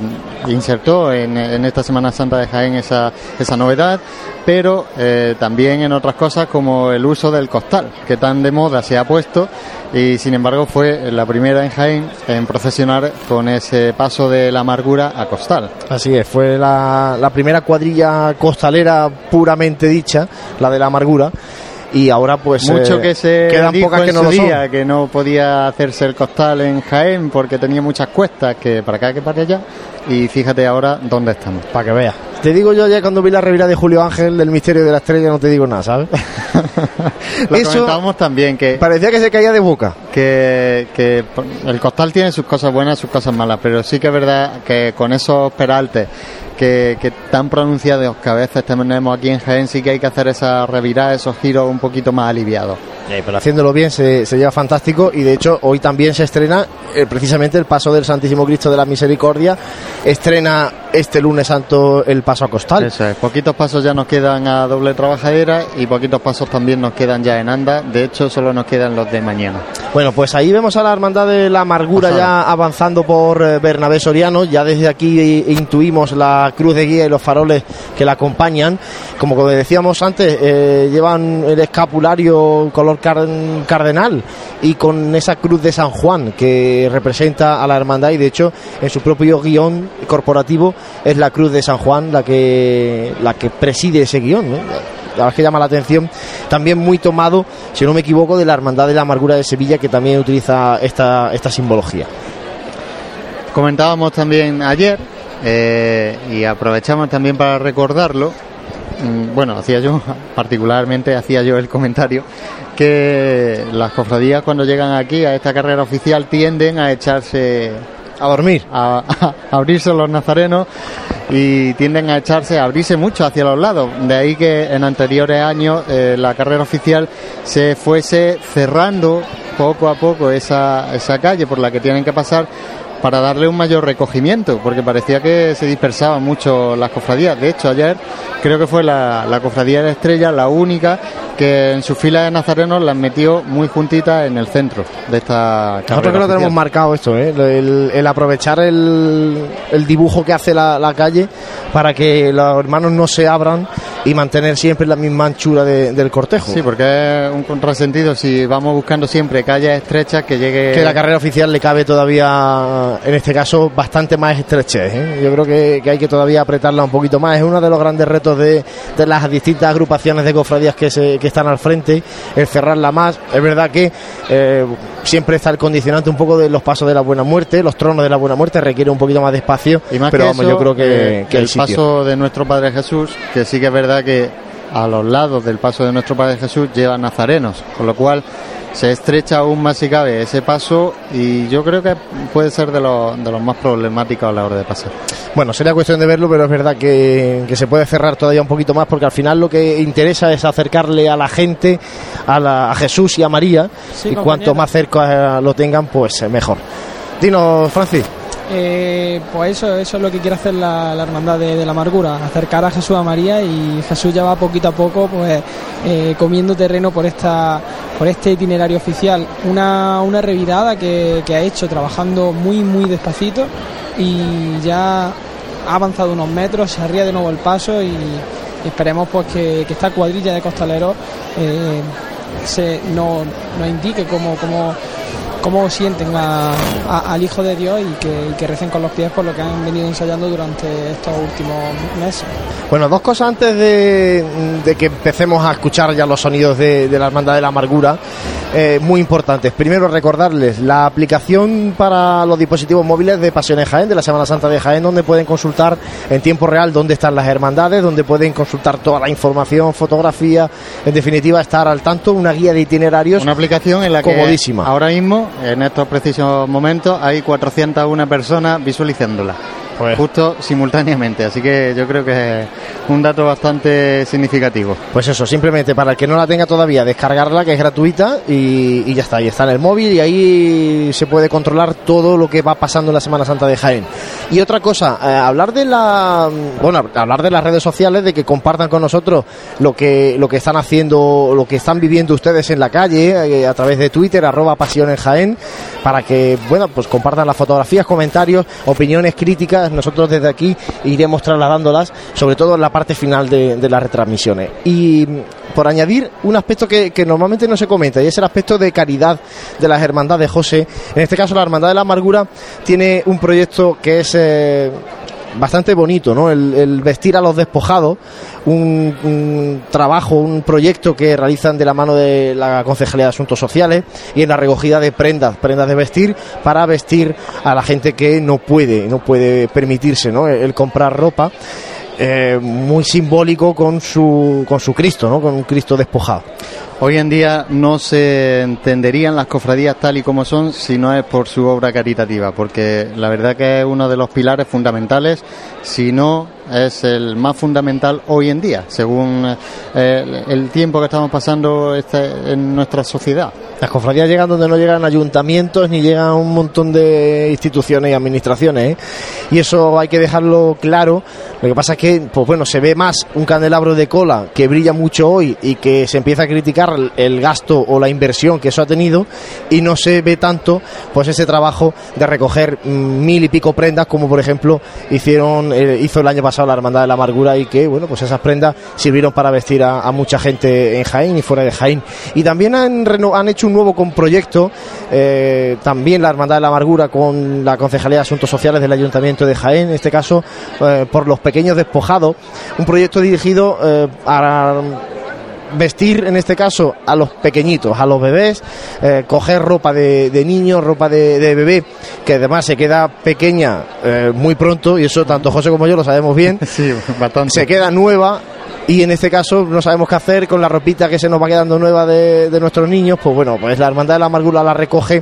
insertó en, en esta Semana Santa de Jaén esa, esa novedad, pero eh, también en otras cosas como el uso del costal, que tan de moda se ha puesto y sin embargo fue la primera en Jaén en procesionar con ese paso de la amargura a costal. Así es, fue la, la primera cuadrilla costalera puramente dicha, la de la amargura. Y ahora pues Mucho eh, que se quedan dijo pocas que no lo son. que no podía hacerse el costal en Jaén porque tenía muchas cuestas, que para acá que para allá. Y fíjate ahora dónde estamos. Para que veas. Te digo yo ya cuando vi la revira de Julio Ángel del Misterio de la Estrella, no te digo nada, ¿sabes? Lo Eso- comentábamos también, que, Parecía que se caía de boca. que, que el costal tiene sus cosas buenas y sus cosas malas, pero sí que es verdad que con esos peraltes que, que tan pronunciados que a veces tenemos aquí en Jaén, sí que hay que hacer esa revirada, esos giros un poquito más aliviados. Eh, haciéndolo bien se, se lleva fantástico y de hecho hoy también se estrena eh, precisamente el paso del Santísimo Cristo de la Misericordia. Estrena este lunes santo el paso a costal. Eso es, poquitos pasos ya nos quedan a doble trabajadera y poquitos pasos también nos quedan ya en anda. De hecho, solo nos quedan los de mañana. Bueno, pues ahí vemos a la Hermandad de la Amargura Pasada. ya avanzando por eh, Bernabé Soriano. Ya desde aquí eh, intuimos la cruz de guía y los faroles que la acompañan. Como decíamos antes, eh, llevan el escapulario color car- cardenal y con esa cruz de San Juan que representa a la hermandad y de hecho en su propio guion corporativo es la cruz de San Juan la que la que preside ese guion. La verdad que llama la atención, también muy tomado, si no me equivoco, de la Hermandad de la Amargura de Sevilla, que también utiliza esta, esta simbología. Comentábamos también ayer eh, y aprovechamos también para recordarlo. mm, Bueno, hacía yo, particularmente hacía yo el comentario que las cofradías cuando llegan aquí a esta carrera oficial tienden a echarse A dormir. a, abrirse los nazarenos y tienden a echarse, a abrirse mucho hacia los lados. De ahí que en anteriores años eh, la carrera oficial se fuese cerrando poco a poco esa, esa calle por la que tienen que pasar para darle un mayor recogimiento, porque parecía que se dispersaban mucho las cofradías. De hecho, ayer creo que fue la, la cofradía de la Estrella la única que en sus filas de nazarenos las metió muy juntitas en el centro de esta Nosotros que tenemos oficial. marcado esto, ¿eh? el, el aprovechar el, el dibujo que hace la, la calle para que los hermanos no se abran y mantener siempre la misma anchura de- del cortejo. Sí, porque es un contrasentido si vamos buscando siempre calles estrechas que llegue... que la carrera oficial le cabe todavía, en este caso, bastante más estrechez. ¿eh? Yo creo que, que hay que todavía apretarla un poquito más. Es uno de los grandes retos de, de las distintas agrupaciones de cofradías que, se, que están al frente, el cerrarla más. Es verdad que eh, siempre está el condicionante un poco de los pasos de la buena muerte, los tronos de la buena muerte requiere un poquito más de espacio, Y más pero que vamos, eso, yo creo que, eh, que el sitio. paso de nuestro Padre Jesús, que sí que es verdad que a los lados del paso de nuestro Padre Jesús llevan nazarenos, con lo cual se estrecha aún más si cabe ese paso y yo creo que puede ser de los, de los más problemáticos a la hora de pasar. Bueno, sería cuestión de verlo, pero es verdad que, que se puede cerrar todavía un poquito más porque al final lo que interesa es acercarle a la gente, a, la- a Jesús y a María, Sí, y compañero. cuanto más cerca lo tengan, pues eh, mejor. Dinos, Francis. Eh, pues eso, eso es lo que quiere hacer la, hermandad de, la amargura, acercar a Jesús a María y Jesús ya va poquito a poco pues eh, comiendo terreno por esta por este itinerario oficial. Una, una revirada que, ha hecho trabajando muy muy despacito y ya ha avanzado unos metros, se arría de nuevo el paso y, esperemos pues que, que esta cuadrilla de costaleros eh, se, no, nos indique cómo, cómo, cómo sienten a- a- al Hijo de Dios y que, y que recen con los pies por lo que han venido ensayando durante estos últimos meses. Bueno, dos cosas antes de, de que empecemos a escuchar ya los sonidos de, de la Hermandad de la Amargura. eh, muy importantes. Primero, recordarles la aplicación para los dispositivos móviles de Pasiones Jaén, de la Semana Santa de Jaén, donde pueden consultar en tiempo real dónde están las hermandades, donde pueden consultar toda la información, fotografía, en definitiva, estar al tanto, una guía de itinerarios. Una aplicación en la que comodísima. ahora mismo, en estos precisos momentos, hay 401 personas visualizándola. Pues- Justo simultáneamente, así que yo creo que es un dato bastante significativo. Pues eso, simplemente para el que no la tenga todavía, descargarla, que es gratuita, y, y ya está, y está en el móvil, y ahí se puede controlar todo lo que va pasando en la Semana Santa de Jaén. Y otra cosa, eh, hablar de la bueno, hablar de las redes sociales, de que compartan con nosotros lo que, lo que están haciendo, lo que están viviendo ustedes en la calle, eh, a través de Twitter, arroba pasión en Jaén, para que, bueno, pues compartan las fotografías, comentarios, opiniones, críticas, nosotros desde aquí iremos trasladándolas, sobre todo en la parte final de, las retransmisiones. Y mm, por añadir un aspecto que, que normalmente no se comenta, y es el aspecto de caridad de las hermandades José. En este caso, la Hermandad de la Amargura tiene un proyecto que es eh, bastante bonito, ¿no? El, vestir a los despojados, un, trabajo, un proyecto que realizan de la mano de la Concejalía de Asuntos Sociales y en la recogida de prendas, prendas de vestir para vestir a la gente que no puede, no puede permitirse, ¿no? El, el comprar ropa. eh, muy simbólico con su con su Cristo, ¿no? Con un Cristo despojado. Hoy en día no se entenderían las cofradías tal y como son si no es por su obra caritativa, porque la verdad que es uno de los pilares fundamentales, si no es el más fundamental hoy en día, según eh, el tiempo que estamos pasando este- en nuestra sociedad. Las cofradías llegan donde no llegan ayuntamientos ni llegan un montón de instituciones y administraciones, ¿eh? y eso hay que dejarlo claro. Lo que pasa es que, pues bueno, se ve más un candelabro de cola que brilla mucho hoy y que se empieza a criticar el- gasto o la inversión que eso ha tenido, y no se ve tanto, pues ese trabajo de recoger mm, mil y pico prendas, como por ejemplo hicieron, eh, hizo el año pasado la Hermandad de la Amargura y que, bueno, pues esas prendas sirvieron para vestir a, mucha gente en Jaén y fuera de Jaén. Y también han, han hecho un nuevo con proyecto, eh, también la Hermandad de la Amargura con la Concejalía de Asuntos Sociales del Ayuntamiento de Jaén, en este caso eh, por los pequeños despojados, un proyecto dirigido a vestir en este caso a los pequeñitos, a los bebés, eh, coger ropa de, de niño, ropa de, de bebé, que además se queda pequeña eh, muy pronto, y eso tanto José como yo lo sabemos bien, Sí, bastante. se queda nueva. Y en este caso no sabemos qué hacer con la ropita que se nos va quedando nueva de, de nuestros niños, pues bueno, pues la Hermandad de la Amargura la recoge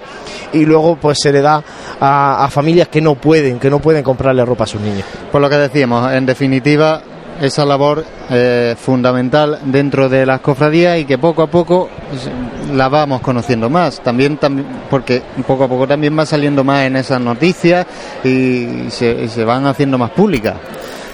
y luego pues se le da a, a familias que no pueden, que no pueden comprarle ropa a sus niños. Por lo que decíamos, en definitiva, esa labor eh, fundamental dentro de las cofradías y que poco a poco pues, la vamos conociendo más. También, también porque poco a poco también va saliendo más en esas noticias y se, y se van haciendo más públicas.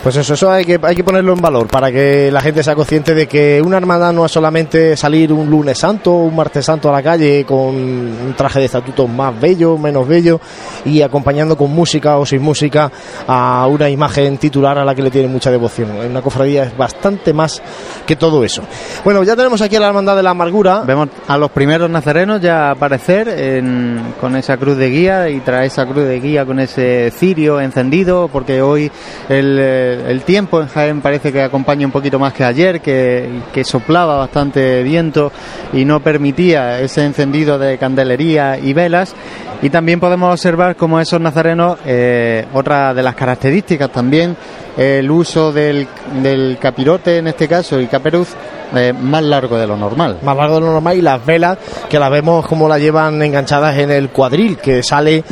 Pues eso, eso hay que, hay que ponerlo en valor para que la gente sea consciente de que una hermandad no es solamente salir un lunes santo un martes santo a la calle con un traje de estatuto más bello, menos bello y acompañando con música o sin música a una imagen titular a la que le tiene mucha devoción. Una cofradía es bastante más que todo eso. Bueno, ya tenemos aquí a la hermandad de la amargura. Vemos a los primeros nazarenos ya aparecer en- con esa cruz de guía y tras esa cruz de guía con ese cirio encendido, porque hoy el, eh, el tiempo en Jaén parece que acompaña un poquito más que ayer, que, soplaba bastante viento y no permitía ese encendido de candelería y velas. Y también podemos observar como esos nazarenos, eh, otra de las características también, el uso del, del capirote en este caso y caperuz eh, más largo de lo normal. más largo de lo normal y las velas que las vemos como las llevan enganchadas en el cuadril que sale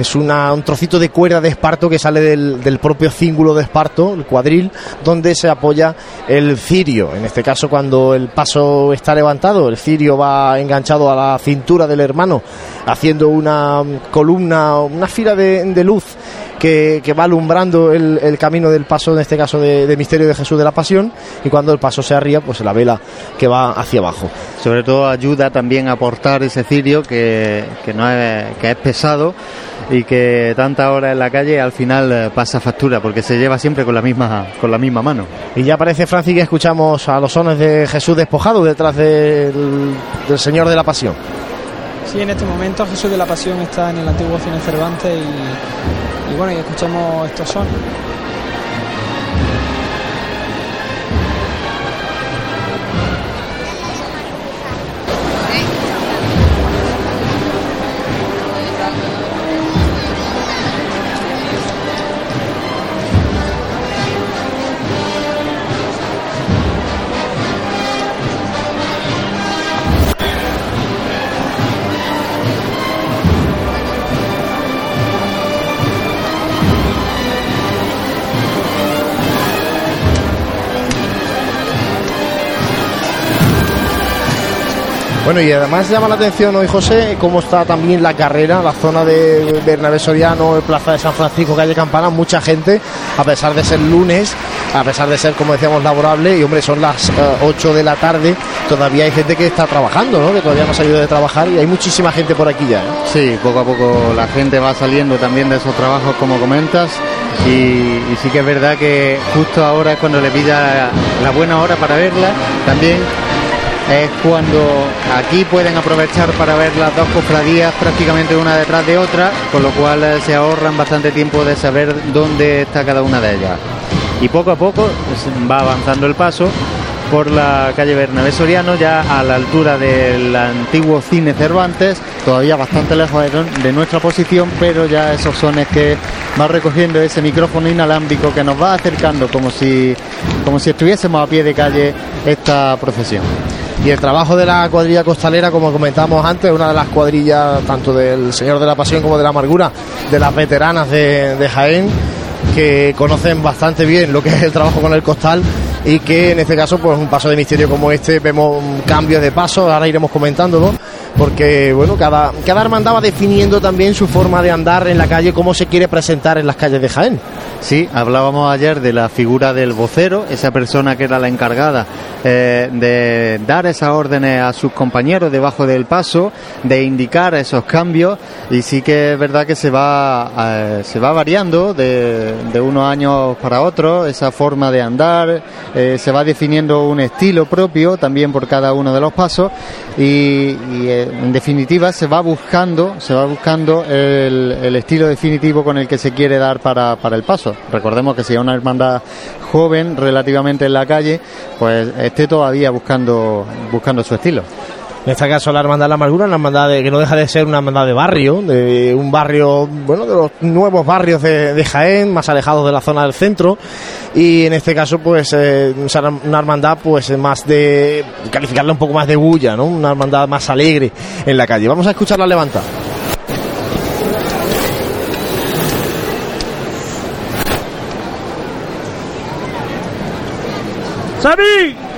es un trocito de cuerda de esparto que sale del, propio cíngulo de esparto el cuadril donde se apoya el cirio en este caso cuando el paso está levantado el cirio va enganchado a la cintura del hermano haciendo una columna una fila de, luz que, va alumbrando el, camino del paso, en este caso de, Misterio de Jesús de la Pasión, y cuando el paso se arría, pues la vela que va hacia abajo. Sobre todo ayuda también a aportar ese cirio que no es, que es pesado y que tanta hora en la calle al final eh, pasa factura porque se lleva siempre con la misma con la misma mano. Y ya parece, Francis, que escuchamos a los sones de Jesús despojado detrás del, del Señor de la Pasión. Sí, en este momento Jesús de la Pasión está en el antiguo cine Cervantes y, y bueno, y escuchamos estos sones. Bueno, y además llama la atención hoy, José, cómo está también la carrera, la zona de Bernabé Soriano, Plaza de San Francisco, calle Campana, mucha gente, a pesar de ser lunes, a pesar de ser, como decíamos, laborable, y hombre, son las 8 de la tarde, todavía hay gente que está trabajando, ¿no? Que todavía no ha salido de trabajar y hay muchísima gente por aquí ya. ¿eh? Sí, poco a poco la gente va saliendo también de esos trabajos, como comentas, y, y sí que es verdad que justo ahora es cuando le pilla la buena hora para verla, también es cuando aquí pueden aprovechar para ver las dos cofradías prácticamente una detrás de otra, con lo cual eh, se ahorran bastante tiempo de saber dónde está cada una de ellas. Y poco a poco pues, va avanzando el paso por la calle Bernabé Soriano, ya a la altura del antiguo cine Cervantes, todavía bastante lejos de, nuestra posición, pero ya esos sones que va recogiendo ese micrófono inalámbrico que nos va acercando como si, como si estuviésemos a pie de calle esta procesión. Y el trabajo de la cuadrilla costalera, como comentamos antes, una de las cuadrillas tanto del Señor de la Pasión como de la Amargura, de las veteranas de, de Jaén, que conocen bastante bien lo que es el trabajo con el costal y que en este caso, pues un paso de misterio como este, vemos cambios de paso, ahora iremos comentándolo, porque bueno, cada, cada hermandad va definiendo también su forma de andar en la calle, cómo se quiere presentar en las calles de Jaén. Sí, hablábamos ayer de la figura del vocero, esa persona que era la encargada eh, de dar esas órdenes a sus compañeros debajo del paso, de indicar esos cambios, y sí que es verdad que se va, eh, se va variando de, de unos años para otros, esa forma de andar, eh, se va definiendo un estilo propio también por cada uno de los pasos, y, y eh, en definitiva se va buscando, se va buscando el, el estilo definitivo con el que se quiere dar para, para el paso. Recordemos que si es una hermandad joven relativamente en la calle, pues esté todavía buscando, buscando su estilo. En este caso la hermandad de la amargura, una hermandad que no deja de ser una hermandad de barrio, de un barrio, bueno, de los nuevos barrios de, Jaén, más alejados de la zona del centro, y en este caso pues eh, una hermandad pues más de, calificarla un poco más de bulla, ¿no? Una hermandad más alegre en la calle. Vamos a escuchar la levanta. ¡Sammy!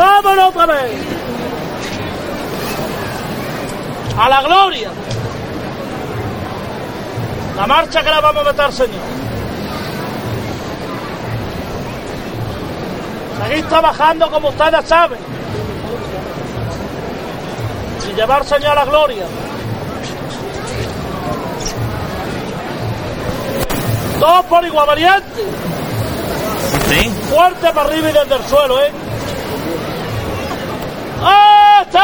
¡Vámonos otra vez! ¡A la gloria! La marcha que la vamos a meter, señor. Seguid trabajando como ustedes saben. Sin llevar, señor, a la gloria. Dos por igual variante. Sí. Fuerte para arriba y desde el suelo, ¿eh? ¡Este!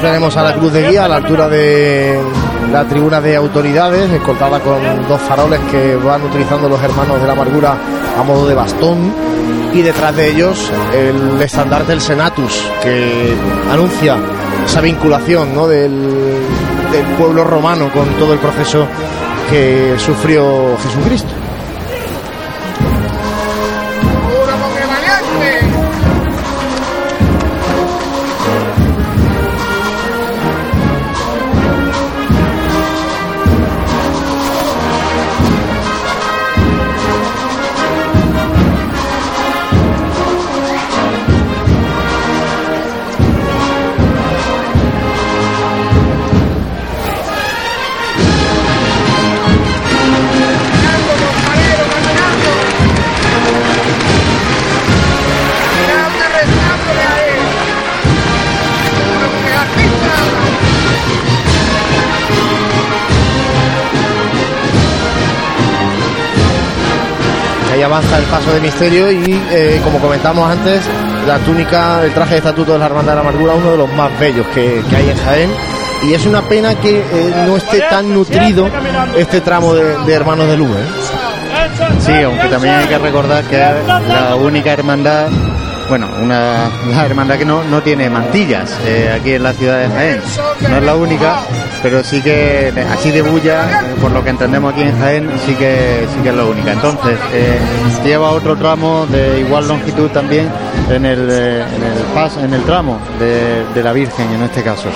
Tenemos a la cruz de guía a la altura de la tribuna de autoridades, escoltada con dos faroles que van utilizando los hermanos de la amargura a modo de bastón. Y detrás de ellos el estandarte del Senatus, que anuncia esa vinculación ¿no? del, del pueblo romano con todo el proceso que sufrió Jesucristo. Avanza el paso de misterio y, eh, como comentamos antes, la túnica, el traje de estatuto de la Hermandad de la Amargura, uno de los más bellos que, que hay en Jaén. y es una pena que eh, no esté tan nutrido este tramo de, de Hermanos de Luz. ¿eh? Sí, aunque también hay que recordar que es la única hermandad, bueno, una la hermandad que no, no tiene mantillas eh, aquí en la ciudad de Jaén. No es la única, pero sí que así de bulla, por lo que entendemos aquí en Jaén, sí que sí que es la única. Entonces, eh, lleva otro tramo de igual longitud también en el, eh, en el paso, en el tramo de, de la Virgen en este caso.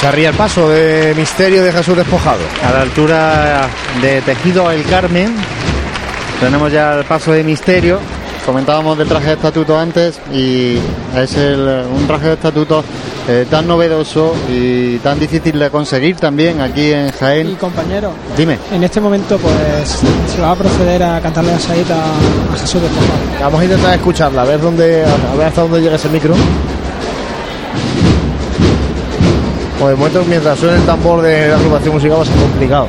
Se arría el paso de Misterio de Jesús Despojado. A la altura de Tejido El Carmen, tenemos ya el paso de misterio. Comentábamos del traje de estatuto antes y es el- un traje de estatuto eh, tan novedoso y tan difícil de conseguir también aquí en Y Jaén. compañero, Dime. en este momento pues se va a proceder a cantarle a Said a, a Jesús Despojado. Vamos a intentar escucharla, a ver dónde, a ver hasta dónde llega ese micro. Pues de momento, mientras suene el tambor de la agrupación musical, va a ser complicado.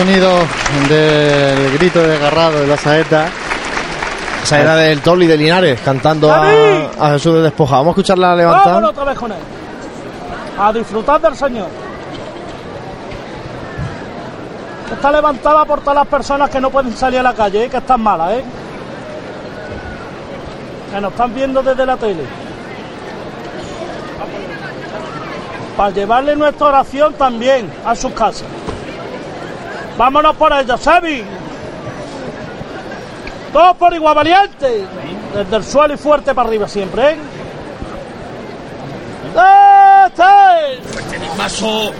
Sonidos del grito desgarrado de la saeta. Esa era del Toli de Linares cantando a, Jesús de Despojado. Vamos a escucharla levantar. Vámonos otra vez con él. A disfrutar del Señor. Está levantada por todas las personas que no pueden salir a la calle, ¿eh? que están malas, ¿eh? Que nos están viendo desde la tele. Para llevarle nuestra oración también a sus casas. Vámonos por ella, Sebi. Todos por igual valiente. Desde el suelo y fuerte para arriba siempre, ¿eh? ¡Este! Paso.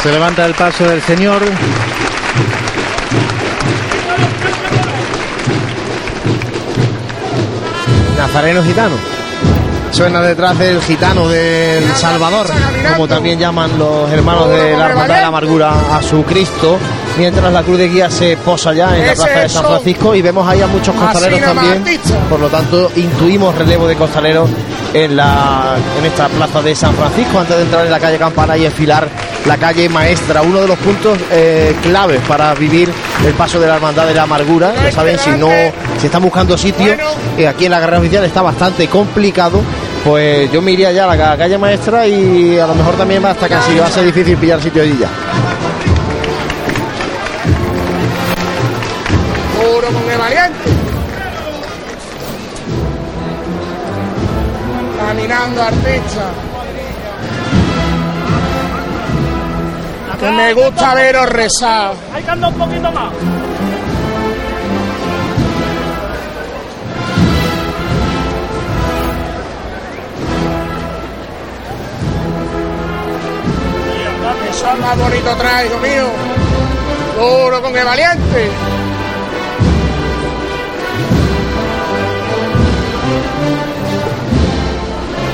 Se levanta el paso del Señor. Nazareno gitano. Suena detrás del gitano del Salvador, como también llaman los hermanos de la Hermandad de la Amargura a su Cristo, mientras la cruz de guía se posa ya en la plaza de San. Francisco y vemos ahí a muchos costaleros también. Por lo tanto, intuimos relevo de costaleros en, la, en esta plaza de San Francisco antes de entrar en la calle Campana y enfilar la calle Maestra, uno de los puntos eh, claves para vivir el paso de la Hermandad de la Amargura. Ya saben, si no, si están buscando sitio, eh, aquí en la carrera oficial está bastante complicado. Pues yo me iría ya a la ca- calle Maestra y a lo mejor también va hasta casi va a ser difícil pillar sitio allí ya. Puro con el valiente. Caminando artista. Que me gusta veros rezar. Hay que andar un poquito más. Son más bonito trae, hijo mío. Duro con el valiente.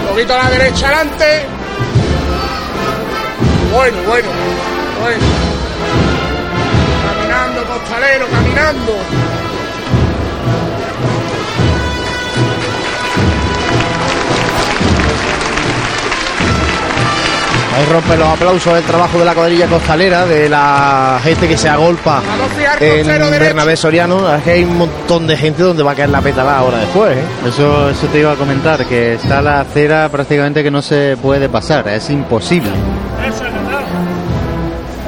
Un poquito a la derecha adelante. Bueno, bueno, bueno. Caminando, costalero, caminando. Ahí rompen los aplausos del trabajo de la cuadrilla costalera, de la gente que se agolpa en Bernabé Soriano. Es que hay un montón de gente donde va a caer la pétala ahora después. ¿eh? Eso, eso te iba a comentar, que está la acera prácticamente que no se puede pasar, es imposible. Eso es Natal.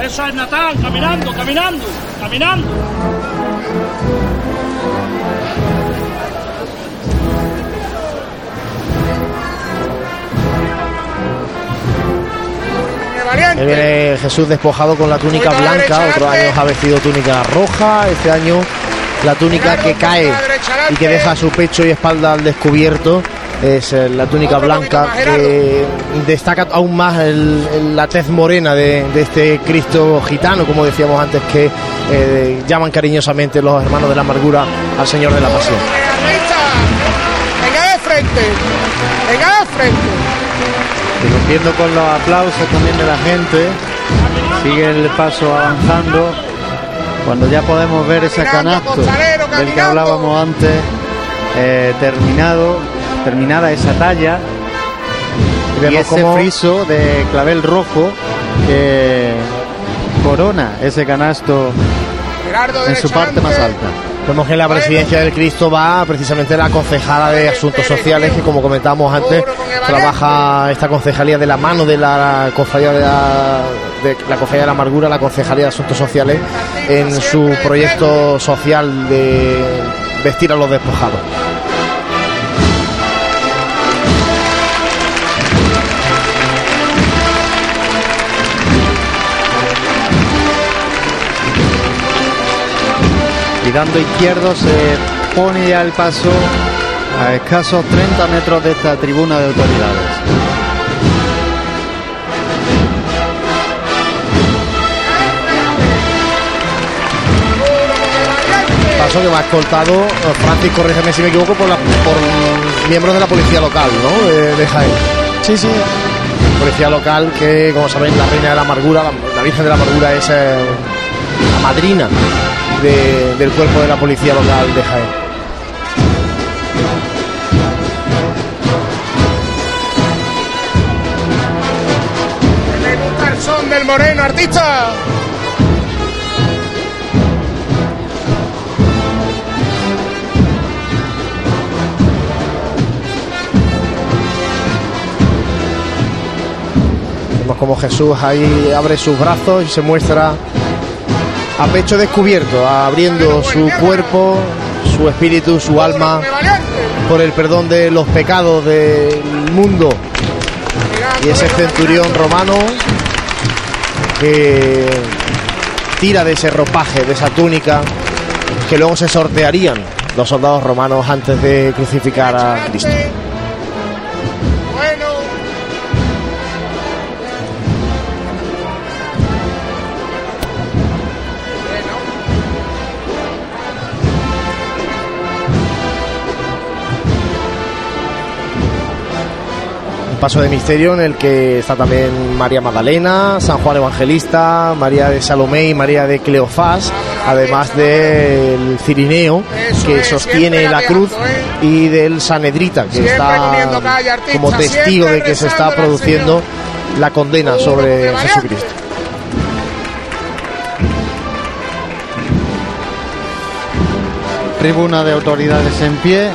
Eso es Natal. Caminando, caminando, caminando. Viene Jesús despojado con la túnica blanca, adelante. años ha vestido túnica roja, este año la túnica que cae y que deja su pecho y espalda al descubierto es eh, la túnica blanca que destaca aún más el- el- la tez morena de, de este Cristo gitano, como decíamos antes, que eh, llaman cariñosamente los hermanos de la amargura al Señor de la Pasión. Venga de frente. Venga de frente. Rompiendo con los aplausos también de la gente, sigue el paso avanzando. Cuando ya podemos ver ese canasto del que hablábamos antes, eh, terminado, terminada esa talla y, vemos ese cómo- friso de clavel rojo que corona ese canasto Gerardo en su parte más alta. Vemos que en la presidencia del Cristo va precisamente la concejala de Asuntos Sociales, que como comentábamos antes, trabaja esta concejalía de la mano de la cofradía de la, de la cofradía de la amargura, la concejalía de Asuntos Sociales, en su proyecto social de vestir a los despojados. Girando izquierdo se pone ya el paso a escasos 30 metros de esta tribuna de autoridades. paso que va escoltado, eh, Francis, corrígeme si me equivoco, por, por miembros de la policía local, ¿no? De, de, Jaén. Sí, sí. Policía local que, como sabéis, la reina de la amargura, la, virgen de la amargura es eh, la madrina de- del cuerpo de la policía local de Jaén. Me gusta el son del moreno, artista. Vemos como Jesús ahí abre sus brazos y se muestra a pecho descubierto, abriendo su cuerpo, su espíritu, su alma por el perdón de los pecados del mundo. Y ese centurión romano que tira de ese ropaje, de esa túnica, que luego se sortearían los soldados romanos antes de crucificar a Cristo. Paso de misterio en el que está también María Magdalena, San Juan Evangelista, María de Salomé y María de Cleofás, además del Cirineo que sostiene la cruz y del Sanedrita que está como testigo de que se está produciendo la condena sobre Jesucristo. Tribuna de autoridades en pie.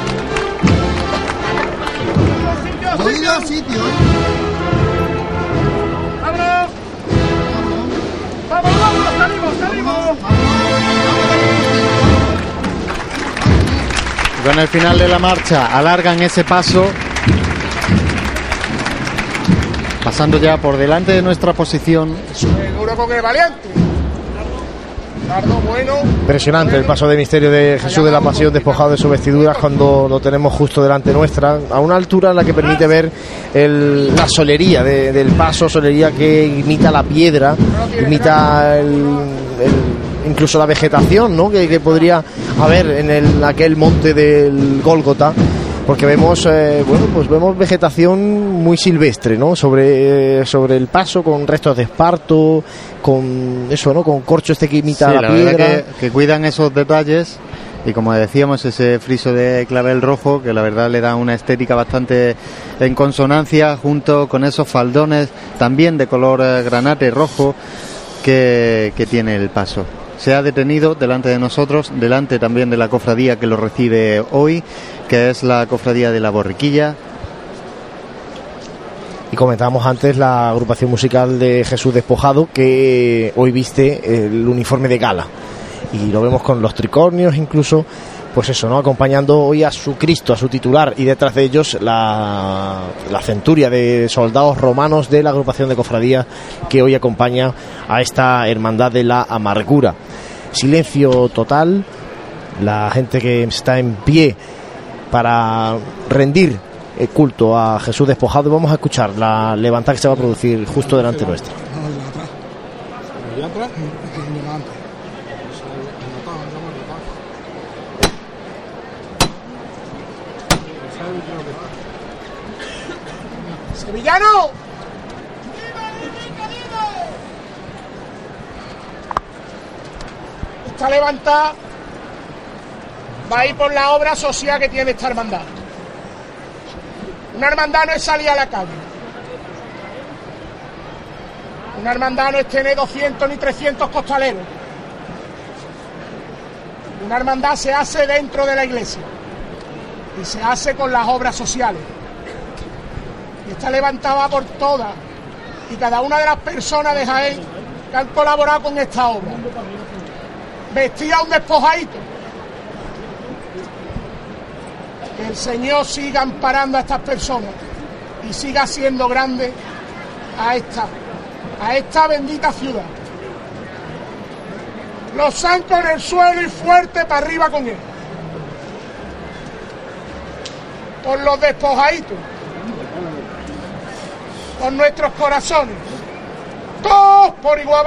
¡Vamos, vamos! ¡Salimos, salimos! Con el final de la marcha alargan ese paso. Pasando ya por delante de nuestra posición. Seguro con el valiente. Impresionante el paso de misterio de Jesús de la Pasión despojado de sus vestiduras cuando lo tenemos justo delante nuestra, a una altura en la que permite ver el- la solería de- del paso, solería que imita la piedra, imita incluso la vegetación ¿no? que, que podría haber en el- aquel monte del Gólgota. Porque vemos, eh, bueno, pues vemos vegetación muy silvestre, ¿no? Sobre, eh, sobre el paso, con restos de esparto, con eso, ¿no? Con corcho este que imita Sí, la, piedra. que, que cuidan esos detalles y como decíamos ese friso de clavel rojo que la verdad le da una estética bastante en consonancia junto con esos faldones también de color eh, granate rojo que, que tiene el paso. Se ha detenido delante de nosotros, delante también de la cofradía que lo recibe hoy, que es la cofradía de la borriquilla, Y comentábamos antes la agrupación musical de Jesús Despojado que hoy viste el uniforme de gala. Y lo vemos con los tricornios incluso, pues eso, ¿no? Acompañando hoy a su Cristo, a su titular, y detrás de ellos la, la centuria de soldados romanos de la agrupación de cofradía que hoy acompaña a esta hermandad de la amargura. Silencio total, la gente que está en pie para rendir el culto a Jesús despojado. Vamos a escuchar la levantada que se va a producir justo delante nuestra. Allá atrás, delante. ¡Sevillano! Esta levantada va a ir por la obra social que tiene esta hermandad. Una hermandad no es salir a la calle. Una hermandad no es tener 200 ni 300 costaleros. Una hermandad se hace dentro de la iglesia y se hace con las obras sociales. Y está levantada por todas y cada una de las personas de Jaén que han colaborado con esta obra. Vestía un despojadito. Que el Señor siga amparando a estas personas y siga haciendo grande a esta, a esta bendita ciudad. Los zancos en el suelo y fuerte para arriba con él. Por los despojaditos. Por nuestros corazones. Todos por igual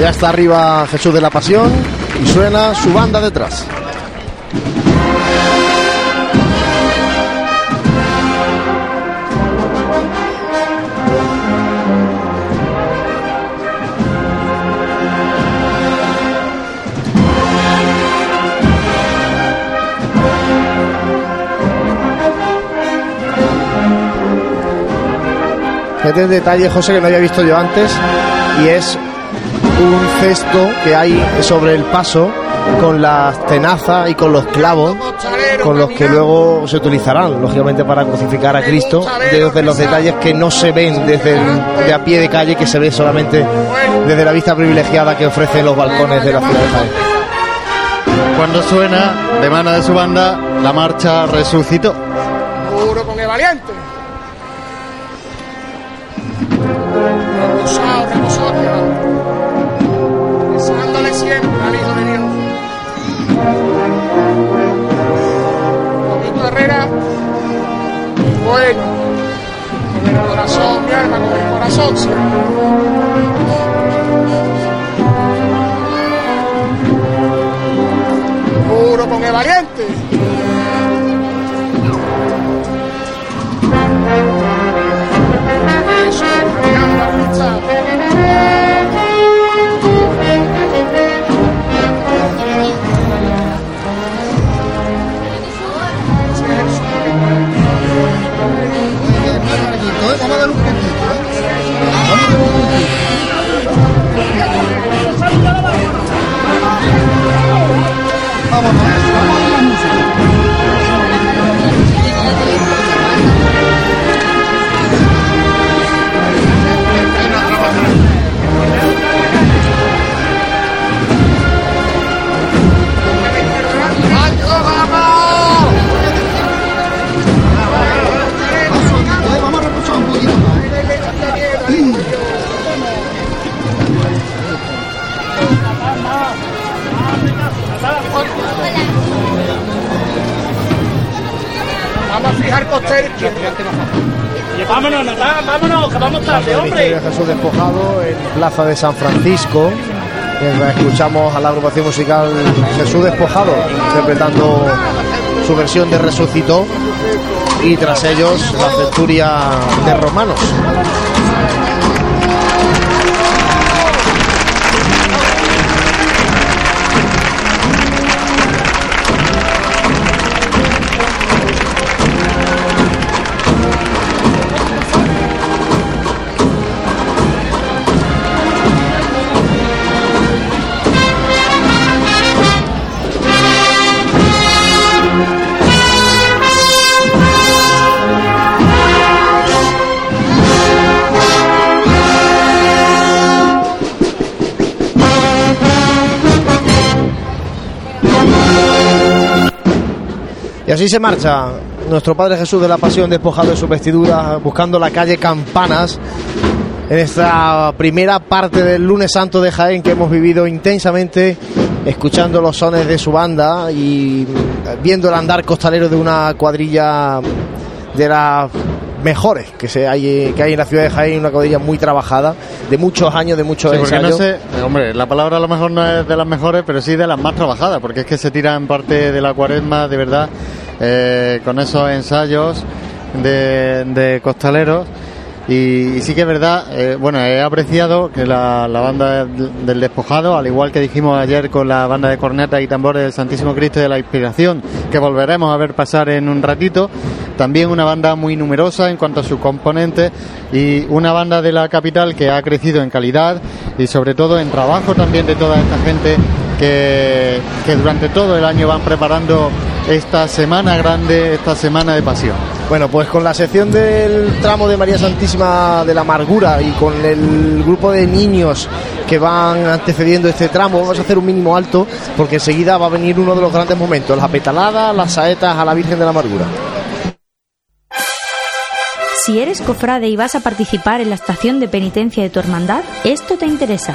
ya está arriba Jesús de la Pasión y suena su banda detrás. Este detalle, José, que no había visto yo antes, y es un cesto que hay sobre el paso con las tenazas y con los clavos con los que luego se utilizarán, lógicamente, para crucificar a Cristo, de los detalles que no se ven desde el, de a pie de calle, que se ve solamente desde la vista privilegiada que ofrecen los balcones de la ciudad de Jaén. Cuando suena de mano de su banda la marcha resucitó. Puro con el valiente. Mi alma, con el corazón. Puro con el valiente. Jesús despojado en Plaza de San Francisco. Escuchamos a la agrupación musical Jesús despojado interpretando su versión de Resucitó y tras ellos la centuria de Romanos. Así se marcha nuestro Padre Jesús de la Pasión despojado de su vestidura, buscando la calle Campanas, en esta primera parte del lunes santo de Jaén que hemos vivido intensamente, escuchando los sones de su banda y viendo el andar costalero de una cuadrilla de las mejores que, se hay, que hay en la ciudad de Jaén, una cuadrilla muy trabajada, de muchos años, de muchos Sí, porque no ensayos. sé, hombre, la palabra a lo mejor no es de las mejores, pero sí de las más trabajadas, porque es que se tira en parte de la cuaresma, de verdad, eh, con esos ensayos de, costaleros. Y, sí que es verdad, eh, bueno, he apreciado que la, banda del despojado, al igual que dijimos ayer con la banda de cornetas y tambores del Santísimo Cristo de la Inspiración, que volveremos a ver pasar en un ratito, también una banda muy numerosa en cuanto a sus componentes y una banda de la capital que ha crecido en calidad y sobre todo en trabajo también de toda esta gente que durante todo el año van preparando esta semana grande, esta semana de pasión. Bueno, pues con la sección del tramo de María Santísima de la Amargura y con el grupo de niños que van antecediendo este tramo, vamos a hacer un mínimo alto porque enseguida va a venir uno de los grandes momentos, la petalada, las saetas a la Virgen de la Amargura. Si eres cofrade y vas a participar en la estación de penitencia de tu hermandad, esto te interesa.